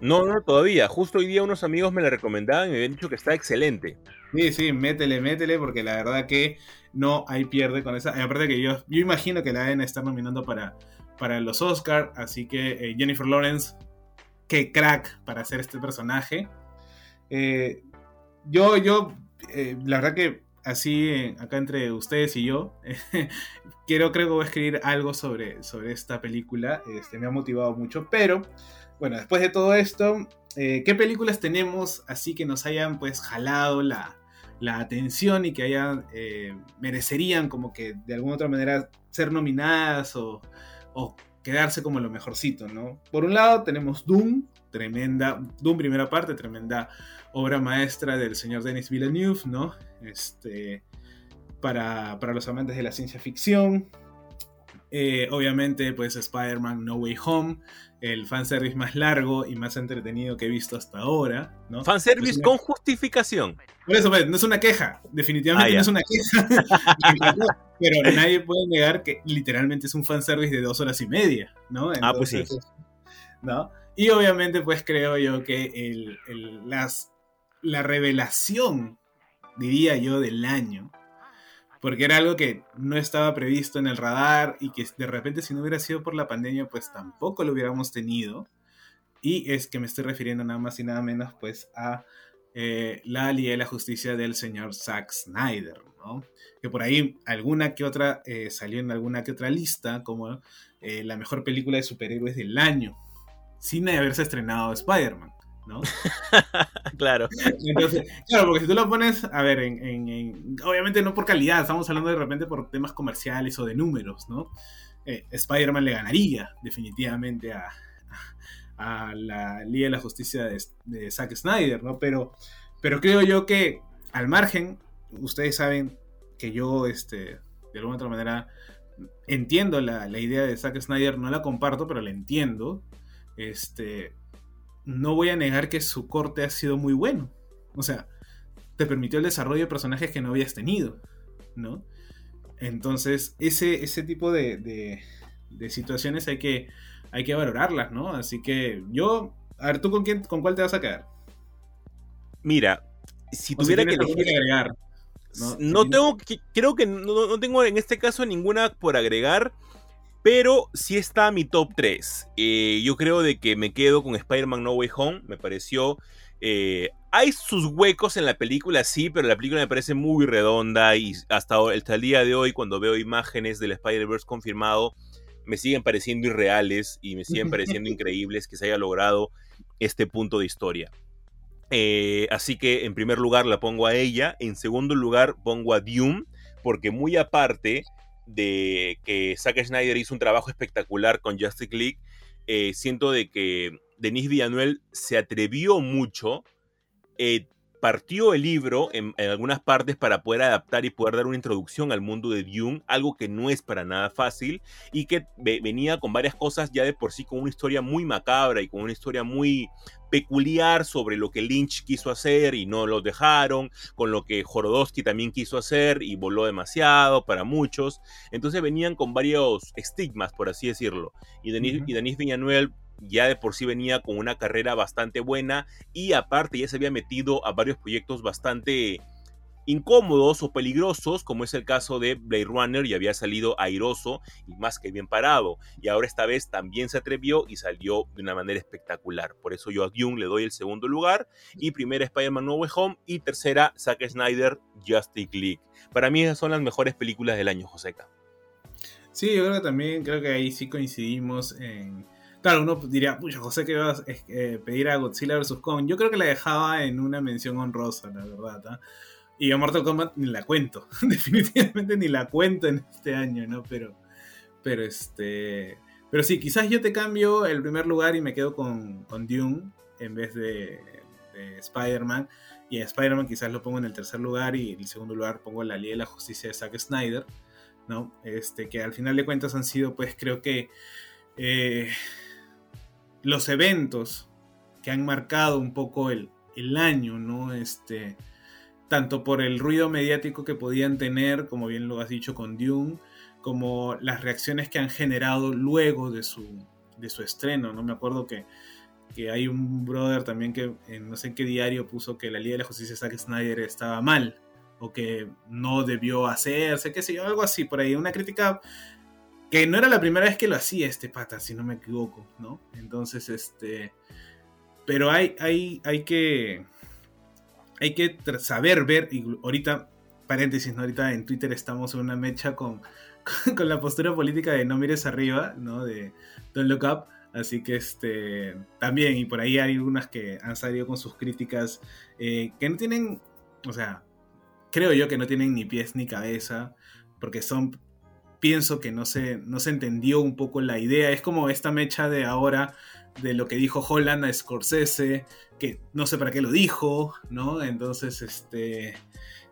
Speaker 1: No, no, todavía. Justo hoy día unos amigos me la recomendaban y me habían dicho que está excelente.
Speaker 2: Sí, sí, métele, métele, porque la verdad que no hay pierde con esa. Aparte que yo, yo imagino que la deben estar nominando para, para los Oscars, así que eh, Jennifer Lawrence, qué crack para hacer este personaje. Eh, yo, yo, eh, la verdad que así, eh, acá entre ustedes y yo, quiero, creo que voy a escribir algo sobre, sobre esta película. Este, me ha motivado mucho, pero bueno, después de todo esto, ¿qué películas tenemos así que nos hayan pues jalado la, la atención y que hayan, merecerían como que de alguna otra manera ser nominadas o, o quedarse como lo mejorcito, ¿no? Por un lado tenemos Doom, tremenda, Doom primera parte, tremenda obra maestra del señor Denis Villeneuve, ¿no? Este, para, los amantes de la ciencia ficción. Eh, obviamente, pues Spider-Man No Way Home, el fanservice más largo y más entretenido que he visto hasta ahora, ¿no?
Speaker 1: Fanservice con justificación.
Speaker 2: Por eso, pues, no es una queja, definitivamente ah, no es una queja. pero nadie puede negar que literalmente es un fanservice de dos horas y media, ¿no?
Speaker 1: ah, pues sí.
Speaker 2: ¿no? Y obviamente, pues creo yo que las, la revelación, diría yo, del año, porque era algo que no estaba previsto en el radar y que de repente si no hubiera sido por la pandemia, pues tampoco lo hubiéramos tenido. Y es que me estoy refiriendo nada más y nada menos pues a eh, la Liga de la Justicia del señor Zack Snyder, ¿no? Que por ahí alguna que otra eh, salió en alguna que otra lista como eh, la mejor película de superhéroes del año, sin haberse estrenado Spider-Man. ¿No?
Speaker 1: claro.
Speaker 2: Entonces, claro, porque si tú lo pones, a ver, en, obviamente no por calidad, estamos hablando de repente por temas comerciales o de números, ¿no? Eh, Spider-Man le ganaría definitivamente a, a, la Liga de la Justicia de, Zack Snyder, ¿no? Pero, pero creo yo que al margen, ustedes saben que yo, este, de alguna otra manera, entiendo la, la idea de Zack Snyder, no la comparto, pero la entiendo. Este, no voy a negar que su corte ha sido muy bueno. O sea, te permitió el desarrollo de personajes que no habías tenido, ¿no? Entonces, ese, ese tipo de, de, situaciones hay que, hay que valorarlas, ¿no? Así que yo, a ver, ¿tú con, quién, con cuál te vas a quedar?
Speaker 1: Mira, si tuviera que agregar. No, tengo, creo que no, no, tengo en este caso ninguna por agregar. Pero sí está mi top 3. Eh, yo creo de que me quedo con Spider-Man No Way Home. Me pareció... Eh, hay sus huecos en la película, sí, pero la película me parece muy redonda y hasta, el día de hoy, cuando veo imágenes del Spider-Verse confirmado, me siguen pareciendo irreales y me siguen pareciendo increíbles que se haya logrado este punto de historia. Eh, así que en primer lugar la pongo a ella, en segundo lugar pongo a Doom, porque muy aparte de que Zack Snyder hizo un trabajo espectacular con Justice League, eh, siento de que Denis Villanuel se atrevió mucho, eh, partió el libro en, algunas partes para poder adaptar y poder dar una introducción al mundo de Dune, algo que no es para nada fácil y que venía con varias cosas ya de por sí, con una historia muy macabra y con una historia muy peculiar sobre lo que Lynch quiso hacer y no lo dejaron, con lo que Jorodowski también quiso hacer y voló demasiado para muchos. Entonces venían con varios estigmas, por así decirlo. Y Denis, y Denis Villanuel ya de por sí venía con una carrera bastante buena y aparte ya se había metido a varios proyectos bastante incómodos o peligrosos, como es el caso de Blade Runner, y había salido airoso y más que bien parado. Y ahora esta vez también se atrevió y salió de una manera espectacular. Por eso yo a Dune le doy el segundo lugar. Y primera Spider-Man No Way Home. Y tercera Zack Snyder Justice League. Para mí esas son las mejores películas del año, Joseca.
Speaker 2: Sí, yo creo que también, creo que ahí sí coincidimos en Claro, uno diría, pucha, José, que vas a eh, pedir a Godzilla vs. Kong. Yo creo que la dejaba en una mención honrosa, la verdad. ¿ah? Y a Mortal Kombat ni la cuento. Definitivamente ni la cuento en este año, ¿no? Pero, pero este. Pero sí, quizás yo te cambio el primer lugar y me quedo con, con Dune en vez de, Spider-Man. Y a Spider-Man quizás lo pongo en el tercer lugar y en el segundo lugar pongo la Liga de la Justicia de Zack Snyder. ¿no? Este, que al final de cuentas han sido, pues creo que. Eh, los eventos que han marcado un poco el, año, ¿no? Este, tanto por el ruido mediático que podían tener, como bien lo has dicho con Dune, como las reacciones que han generado luego de su, de su estreno, ¿no? Me acuerdo que, hay un brother también que en no sé en qué diario puso que la Liga de la Justicia de Zack Snyder estaba mal, o que no debió hacerse, qué sé yo, algo así por ahí, una crítica que no era la primera vez que lo hacía este pata, si no me equivoco, ¿no? Entonces, este. Pero hay, hay, hay que. Hay que saber ver. Y ahorita, paréntesis, ¿no? Ahorita en Twitter estamos en una mecha con, con, la postura política de no mires arriba, ¿no? De Don't Look Up. Así que este. También, y por ahí hay algunas que han salido con sus críticas. Eh, que no tienen. O sea. Creo yo que no tienen ni pies ni cabeza. Porque son pienso que no se, no se entendió un poco la idea. Es como esta mecha de ahora de lo que dijo Holland a Scorsese, que no sé para qué lo dijo, ¿no? Entonces, este...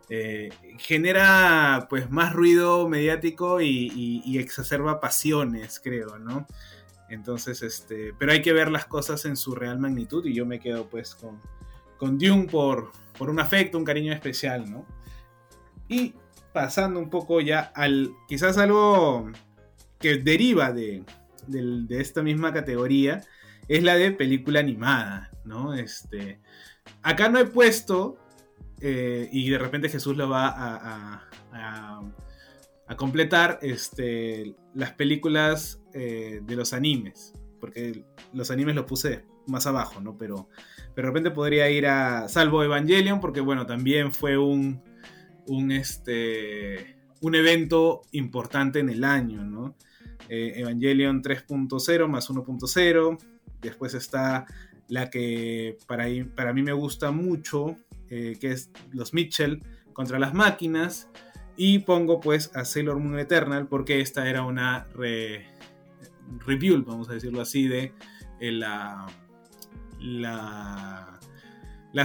Speaker 2: Eh, genera pues más ruido mediático y, exacerba pasiones, creo, ¿no? Entonces, este, pero hay que ver las cosas en su real magnitud y yo me quedo pues con, con Dune por, por un afecto, un cariño especial, ¿no? Y pasando un poco ya al quizás algo que deriva de, esta misma categoría, es la de película animada, ¿no? Este, acá no he puesto eh, y de repente Jesús lo va a, a, completar este, las películas eh, de los animes, porque los animes los puse más abajo, ¿no? Pero, pero de repente podría ir a Salvo Evangelion, porque bueno, también fue un, un, este, un evento importante en el año, ¿no? Eh, Evangelion 3.0 más 1.0, después está la que para, mí me gusta mucho, eh, que es los Mitchell contra las máquinas, y pongo pues a Sailor Moon Eternal porque esta era una review, vamos a decirlo así, de eh, la, la,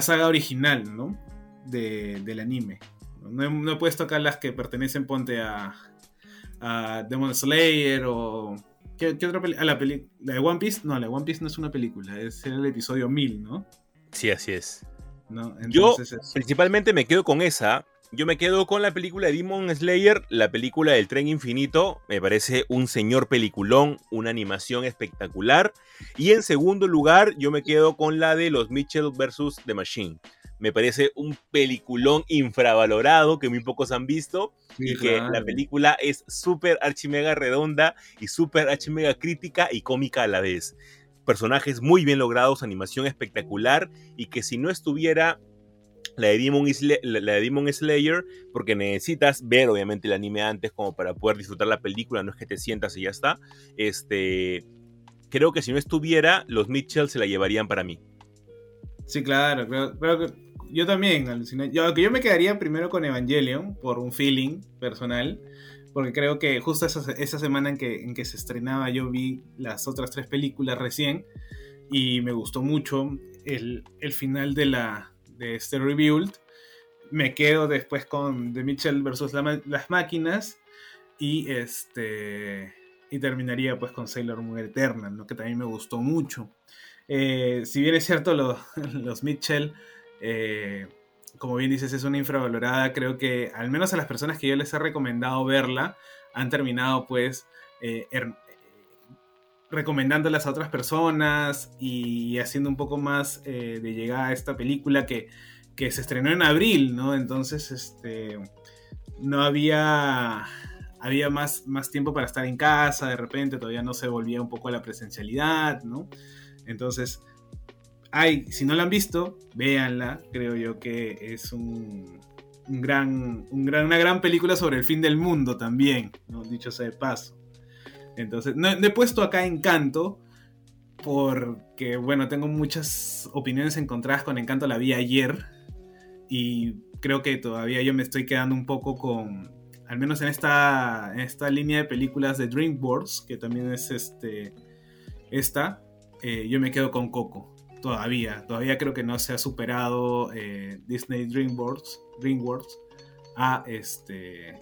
Speaker 2: saga original, ¿no? del anime. No he, puesto acá las que pertenecen, ponte a Demon Slayer o... ¿Qué, otra película? la película? ¿La de One Piece? No, la de One Piece no es una película, es el episodio 1000, ¿no?
Speaker 1: Sí, así es. Yo principalmente me quedo con esa. Yo me quedo con la película de Demon Slayer, la película del tren infinito. Me parece un señor peliculón, una animación espectacular. Y en segundo lugar, yo me quedo con la de los Mitchell vs. The Machine. Me parece un peliculón infravalorado que muy pocos han visto. y que la película es súper archimega redonda y súper archimega crítica y cómica a la vez personajes muy bien logrados, animación espectacular y que si no estuviera la de, Demon la de Demon Slayer, porque necesitas ver obviamente el anime antes como para poder disfrutar la película, no es que te sientas y ya está. Este, creo que si no estuviera, los Mitchell se la llevarían para mí.
Speaker 2: Sí, claro, creo, que yo también aluciné. Yo, yo me quedaría primero con Evangelion por un feeling personal porque creo que justo esa, semana en que, en que se estrenaba yo vi las otras tres películas recién y me gustó mucho el, final de, la, de este Rebuild. Me quedo después con The Mitchell versus las máquinas y este y terminaría pues con Sailor Moon Eternal, ¿no? que también me gustó mucho. Eh, si bien es cierto, los Mitchell eh, como bien dices, es una infravalorada. Creo que al menos a las personas que yo les he recomendado verla, han terminado pues eh, er, recomendándolas a otras personas y haciendo un poco más eh, de llegada a esta película que, que, se estrenó en abril, ¿no? Entonces, este, no había, había más, más tiempo para estar en casa, de repente todavía no se volvía un poco a la presencialidad, ¿no? Entonces, si no la han visto, véanla. Creo yo que es un, gran, una gran película sobre el fin del mundo también, ¿no? dicho sea de paso. Entonces, no, he puesto acá Encanto porque, bueno, tengo muchas opiniones encontradas con Encanto, la vi ayer y creo que todavía yo me estoy quedando un poco con, al menos en esta, en esta línea de películas de DreamWorks, que también es este, esta, eh, yo me quedo con Coco todavía. Todavía creo que no se ha superado eh, Disney DreamWorks, DreamWorks a este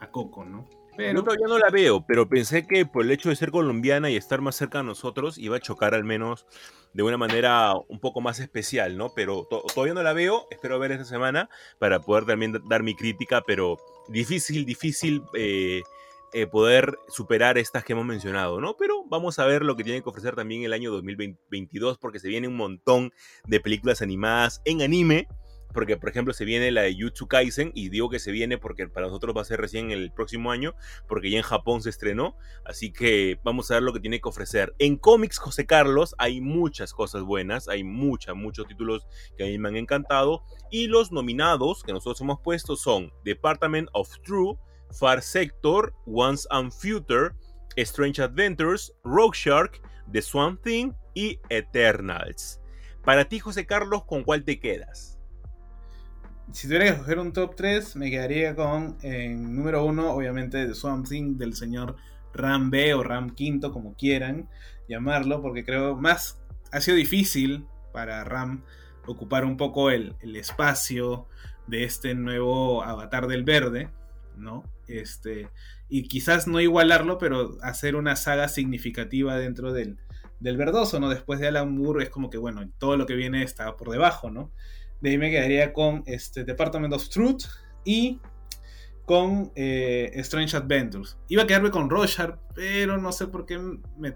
Speaker 2: a Coco, ¿no?
Speaker 1: Pero todavía no la veo, pero pensé que por el hecho de ser colombiana y estar más cerca de nosotros iba a chocar al menos de una manera un poco más especial, ¿no? Pero todavía no la veo, espero ver esta semana para poder también dar mi crítica, pero difícil, difícil eh, eh, poder superar estas que hemos mencionado, ¿no? Pero vamos a ver lo que tiene que ofrecer también el año 2022 porque se viene un montón de películas animadas en anime. Porque, por ejemplo, se viene la de Jutsu Kaisen, y digo que se viene porque para nosotros va a ser recién el próximo año, porque ya en Japón se estrenó. Así que vamos a ver lo que tiene que ofrecer. En cómics, José Carlos, hay muchas cosas buenas, hay muchas, muchos títulos que a mí me han encantado. Y los nominados que nosotros hemos puesto son Department of True, Far Sector, Once and Future, Strange Adventures, Rogue Shark, The Swamp Thing y Eternals. Para ti, José Carlos, ¿con cuál te quedas?
Speaker 2: Si tuviera que escoger un top 3, me quedaría con, en número 1, obviamente, The Swamp Thing del señor Ram B o Ram Quinto, como quieran llamarlo, porque creo más ha sido difícil para Ram ocupar un poco el espacio de este nuevo avatar del verde, ¿no? Este, y quizás no igualarlo, pero hacer una saga significativa dentro del, del verdoso, ¿no? Después de Alan Moore es como que, bueno, todo lo que viene está por debajo, ¿no? De ahí me quedaría con este Department of Truth y con eh, Strange Adventures. Iba a quedarme con Roshar, pero no sé por qué me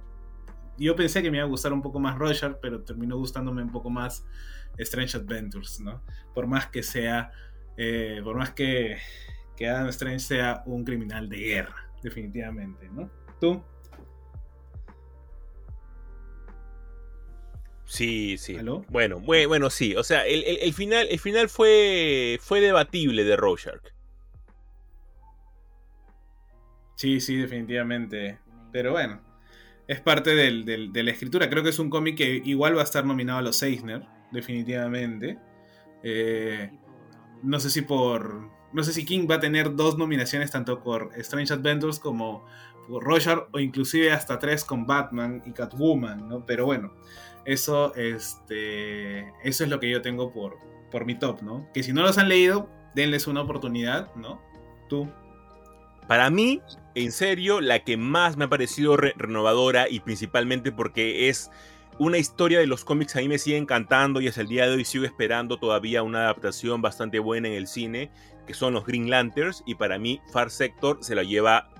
Speaker 2: yo pensé que me iba a gustar un poco más Roger, pero terminó gustándome un poco más Strange Adventures, ¿no? Por más que sea, eh, por más que, que Adam Strange sea un criminal de guerra, definitivamente, ¿no? ¿Tú?
Speaker 1: Sí, sí. Bueno, bueno, sí. O sea, el, final, el final fue, fue debatible de Rorschach.
Speaker 2: Sí, sí, definitivamente. Pero bueno, es parte de la escritura. Creo que es un cómic que igual va a estar nominado a los Eisner, definitivamente. Eh, no sé si por. No sé si King va a tener dos nominaciones, tanto por Strange Adventures como por Roger, o inclusive hasta tres con Batman y Catwoman, ¿no? Pero bueno, eso, este, eso es lo que yo tengo por, por mi top, ¿no? Que si no los han leído, denles una oportunidad, ¿no? Tú.
Speaker 1: Para mí, en serio, la que más me ha parecido renovadora y principalmente porque es una historia de los cómics a mí me sigue encantando y hasta el día de hoy sigo esperando todavía una adaptación bastante buena en el cine, que son los Green Lanterns y para mí Far Sector se la lleva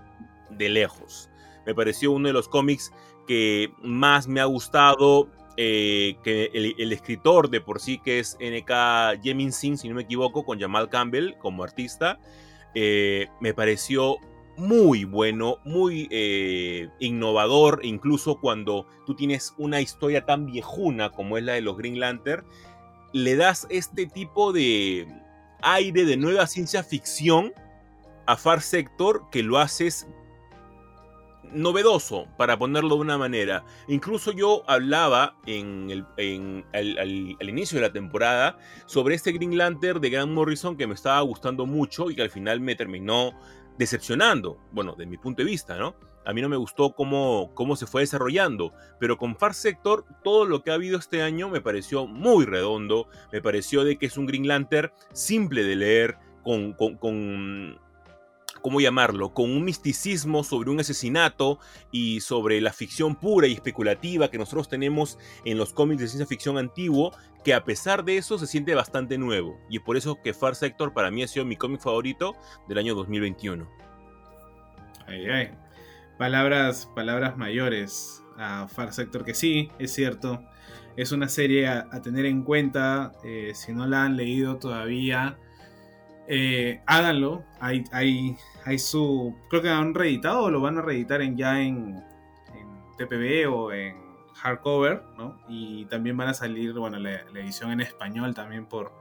Speaker 1: de lejos. Me pareció uno de los cómics que más me ha gustado, eh, que el, escritor de por sí que es NK Jemin si no me equivoco, con Jamal Campbell como artista, eh, me pareció muy bueno, muy eh, innovador, incluso cuando tú tienes una historia tan viejuna como es la de los Green Lantern, le das este tipo de aire de nueva ciencia ficción a Far Sector que lo haces novedoso, para ponerlo de una manera. Incluso yo hablaba en el, al, inicio de la temporada sobre este Green Lantern de Grant Morrison que me estaba gustando mucho y que al final me terminó decepcionando, bueno, de mi punto de vista, ¿no? A mí no me gustó cómo, cómo se fue desarrollando, pero con Far Sector todo lo que ha habido este año me pareció muy redondo, me pareció de que es un Green Lantern simple de leer, con, con, con ¿cómo llamarlo? Con un misticismo sobre un asesinato y sobre la ficción pura y especulativa que nosotros tenemos en los cómics de ciencia ficción antiguo, que a pesar de eso se siente bastante nuevo. Y es por eso que Far Sector para mí ha sido mi cómic favorito del año 2021.
Speaker 2: Ay, ay. Palabras, palabras mayores a Far Sector, que sí, es cierto. Es una serie a, tener en cuenta. Eh, si no la han leído todavía, eh, háganlo. Hay, hay, hay su. Creo que han reeditado o lo van a reeditar en, ya en, en TPB o en hardcover, ¿no? Y también van a salir, bueno, la, edición en español también por,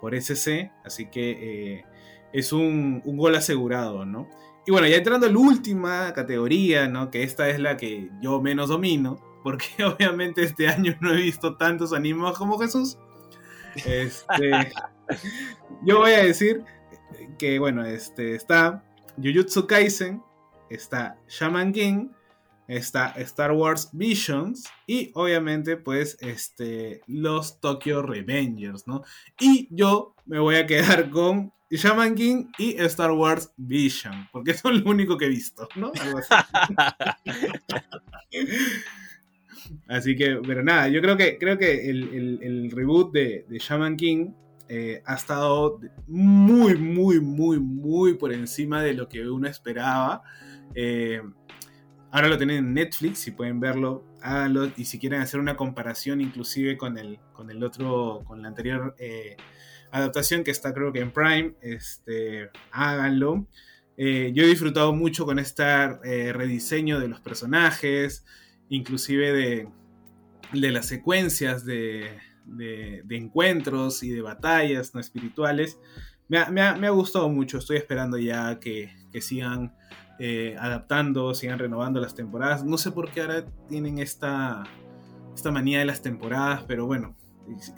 Speaker 2: por SC. Así que eh, es un, un, gol asegurado, ¿no? Y bueno, ya entrando a la última categoría, ¿no? Que esta es la que yo menos domino. Porque obviamente este año no he visto tantos animos como Jesús. Este. Yo voy a decir que, bueno, este, está Jujutsu Kaisen, está Shaman King, está Star Wars Visions y obviamente pues este los Tokyo Revengers, ¿no? Y yo me voy a quedar con Shaman King y Star Wars Vision, porque es lo único que he visto, ¿no? así. que, pero nada, yo creo que, creo que el, reboot de, de Shaman King eh, ha estado muy, muy, muy, muy por encima de lo que uno esperaba. Eh, ahora lo tienen en Netflix, si pueden verlo, háganlo. Y si quieren hacer una comparación inclusive con el, con el otro, con la anterior eh, adaptación que está creo que en Prime, este, háganlo. yo he disfrutado mucho con este rediseño de los personajes, inclusive de, de las secuencias de, de, encuentros y de batallas no espirituales. Me ha, gustado mucho, estoy esperando ya que, sigan eh, adaptando, sigan renovando las temporadas. No sé por qué ahora tienen esta, esta manía de las temporadas, pero bueno,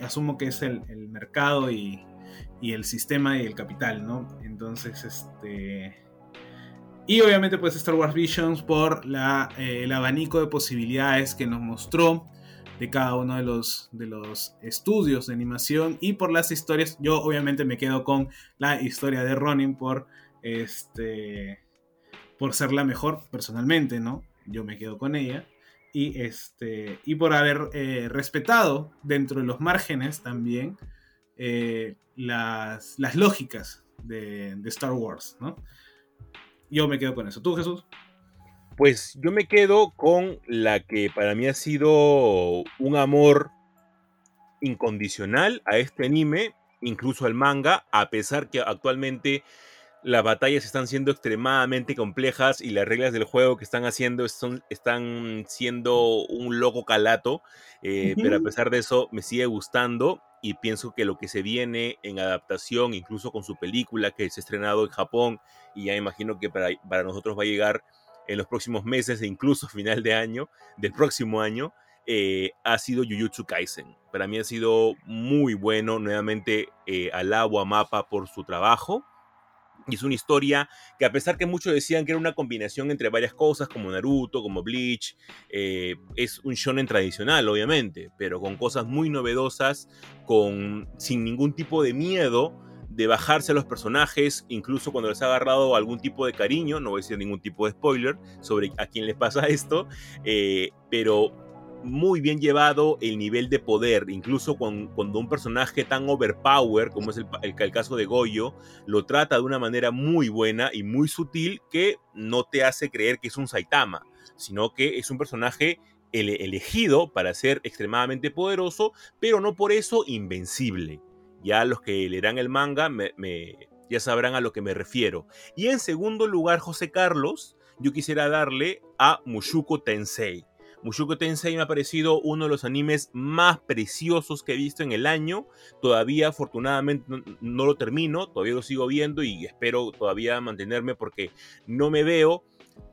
Speaker 2: asumo que es el, mercado y, el sistema y el capital, ¿no? Entonces, este... Y obviamente pues Star Wars Visions por eh, el abanico de posibilidades que nos mostró de cada uno de los, de los estudios de animación y por las historias. Yo obviamente me quedo con la historia de Ronin por, este, por ser la mejor personalmente, ¿no? Yo me quedo con ella. Y, este, y por haber eh, respetado dentro de los márgenes también eh, las, las, lógicas de, de Star Wars, ¿no? Yo me quedo con eso. ¿Tú, Jesús?
Speaker 1: Pues yo me quedo con la que para mí ha sido un amor incondicional a este anime, incluso al manga, a pesar que actualmente las batallas están siendo extremadamente complejas y las reglas del juego que están haciendo son, están siendo un loco calato, eh, pero a pesar de eso me sigue gustando y pienso que lo que se viene en adaptación, incluso con su película que se ha estrenado en Japón y ya imagino que para, para nosotros va a llegar en los próximos meses e incluso final de año, del próximo año, eh, ha sido Jujutsu Kaisen. Para mí ha sido muy bueno, nuevamente eh, alabo a Mapa por su trabajo y es una historia que a pesar que muchos decían que era una combinación entre varias cosas, como Naruto, como Bleach, eh, es un shonen tradicional, obviamente, pero con cosas muy novedosas, con, sin ningún tipo de miedo de bajarse a los personajes, incluso cuando les ha agarrado algún tipo de cariño, no voy a decir ningún tipo de spoiler sobre a quién les pasa esto, eh, pero muy bien llevado el nivel de poder, incluso cuando, un personaje tan overpower como es el, el, caso de Goyo, lo trata de una manera muy buena y muy sutil que no te hace creer que es un Saitama, sino que es un personaje elegido para ser extremadamente poderoso, pero no por eso invencible. Ya los que leerán el manga me, ya sabrán a lo que me refiero. Y en segundo lugar, José Carlos, yo quisiera darle a Mushuko Tensei Mushoku Tensei me ha parecido uno de los animes más preciosos que he visto en el año. Todavía, afortunadamente, no, lo termino, todavía lo sigo viendo y espero todavía mantenerme porque no me veo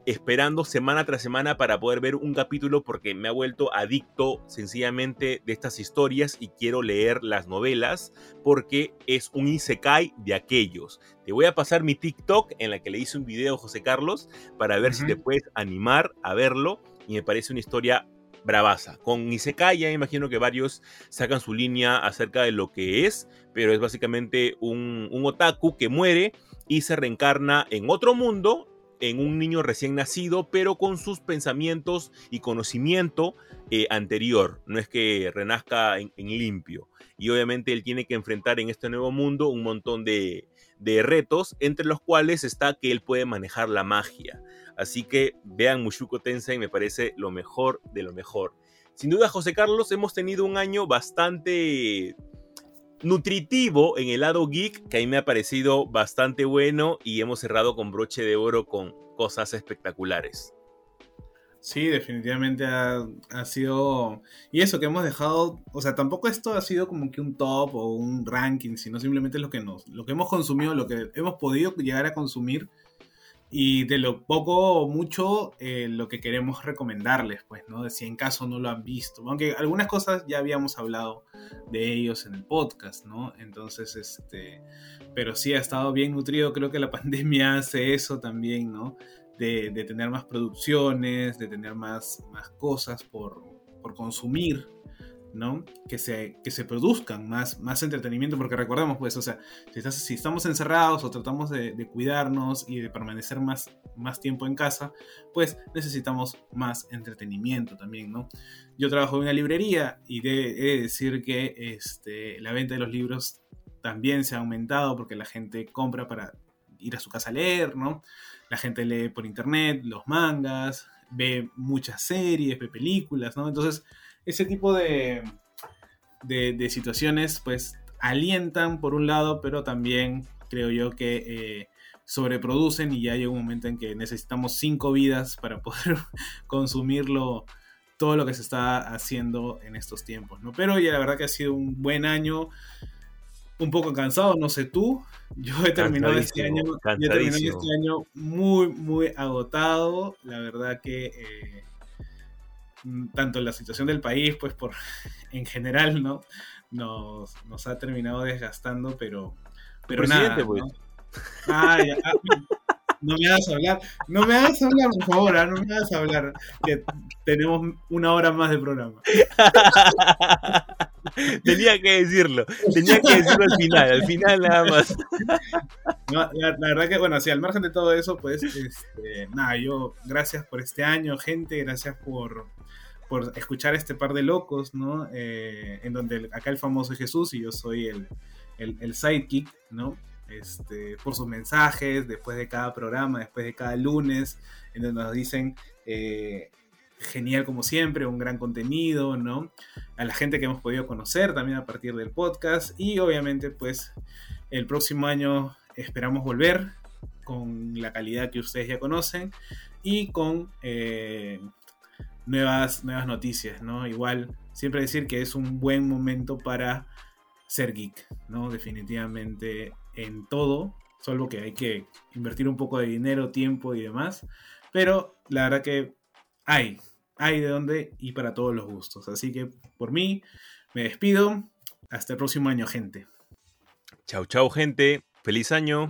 Speaker 1: esperando semana tras semana para poder ver un capítulo porque me ha vuelto adicto sencillamente de estas historias y quiero leer las novelas porque es un isekai de aquellos. Te voy a pasar mi TikTok en la que le hice un video a José Carlos para ver si te puedes animar a verlo y me parece una historia bravaza. Con Isekai ya imagino que varios sacan su línea acerca de lo que es, pero es básicamente un, otaku que muere y se reencarna en otro mundo, en un niño recién nacido, pero con sus pensamientos y conocimiento eh, anterior. No es que renazca en, limpio. Y obviamente él tiene que enfrentar en este nuevo mundo un montón de, de retos, entre los cuales está que él puede manejar la magia. Así que vean Mushuko Tensei, me parece lo mejor de lo mejor. Sin duda, José Carlos, hemos tenido un año bastante nutritivo en el lado geek, que a mí me ha parecido bastante bueno y hemos cerrado con broche de oro con cosas espectaculares.
Speaker 2: Sí, definitivamente ha, sido... Y eso que hemos dejado, o sea, tampoco esto ha sido como que un top o un ranking, sino simplemente lo que, nos, lo que hemos consumido, lo que hemos podido llegar a consumir y de lo poco o mucho eh, lo que queremos recomendarles, pues, ¿no? De si en caso no lo han visto. Aunque algunas cosas ya habíamos hablado de ellos en el podcast, ¿no? Entonces, este, pero sí ha estado bien nutrido, creo que la pandemia hace eso también, ¿no? De, de tener más producciones, de tener más, más cosas por, por consumir, ¿no? Que se, que se produzcan más, más entretenimiento, porque recordemos, pues, o sea, si, estamos encerrados o tratamos de, cuidarnos y de permanecer más, más tiempo en casa, pues necesitamos más entretenimiento también, ¿no? Yo trabajo en una librería y de, de decir que este, la venta de los libros también se ha aumentado porque la gente compra para ir a su casa a leer, ¿no? La gente lee por internet los mangas, ve muchas series, ve películas, ¿no? Entonces, ese tipo de, de, situaciones pues alientan por un lado, pero también creo yo que eh, sobreproducen y ya llega un momento en que necesitamos cinco vidas para poder consumirlo todo lo que se está haciendo en estos tiempos, ¿no? Pero ya la verdad que ha sido un buen año, un poco cansado, no sé tú, yo he terminado este año, he terminado este año muy, muy agotado, la verdad que eh, tanto la situación del país, pues por en general, ¿no? Nos, nos ha terminado desgastando, pero, pero nada. Pues. Ah, no me hagas hablar, no me hagas hablar, por favor, ah, no me hagas hablar, que tenemos una hora más de programa.
Speaker 1: tenía que decirlo, tenía que decirlo al final, al final nada más.
Speaker 2: la, verdad que, bueno, sí, al margen de todo eso, pues, este, nada, yo, gracias por este año, gente, gracias por, por escuchar este par de locos, ¿no? Eh, en donde acá el famoso es Jesús y yo soy el, el, sidekick, ¿no? este, por sus mensajes después de cada programa, después de cada lunes, en donde nos dicen eh, genial como siempre, un gran contenido, ¿no? A la gente que hemos podido conocer también a partir del podcast y obviamente pues el próximo año esperamos volver con la calidad que ustedes ya conocen y con eh, nuevas, nuevas noticias, ¿no? Igual, siempre decir que es un buen momento para ser geek, ¿no? Definitivamente en todo, solo que hay que invertir un poco de dinero, tiempo y demás, pero la verdad que hay, hay de dónde y para todos los gustos. Así que por mí me despido. Hasta el próximo año, gente.
Speaker 1: Chau, chau, gente. Feliz año.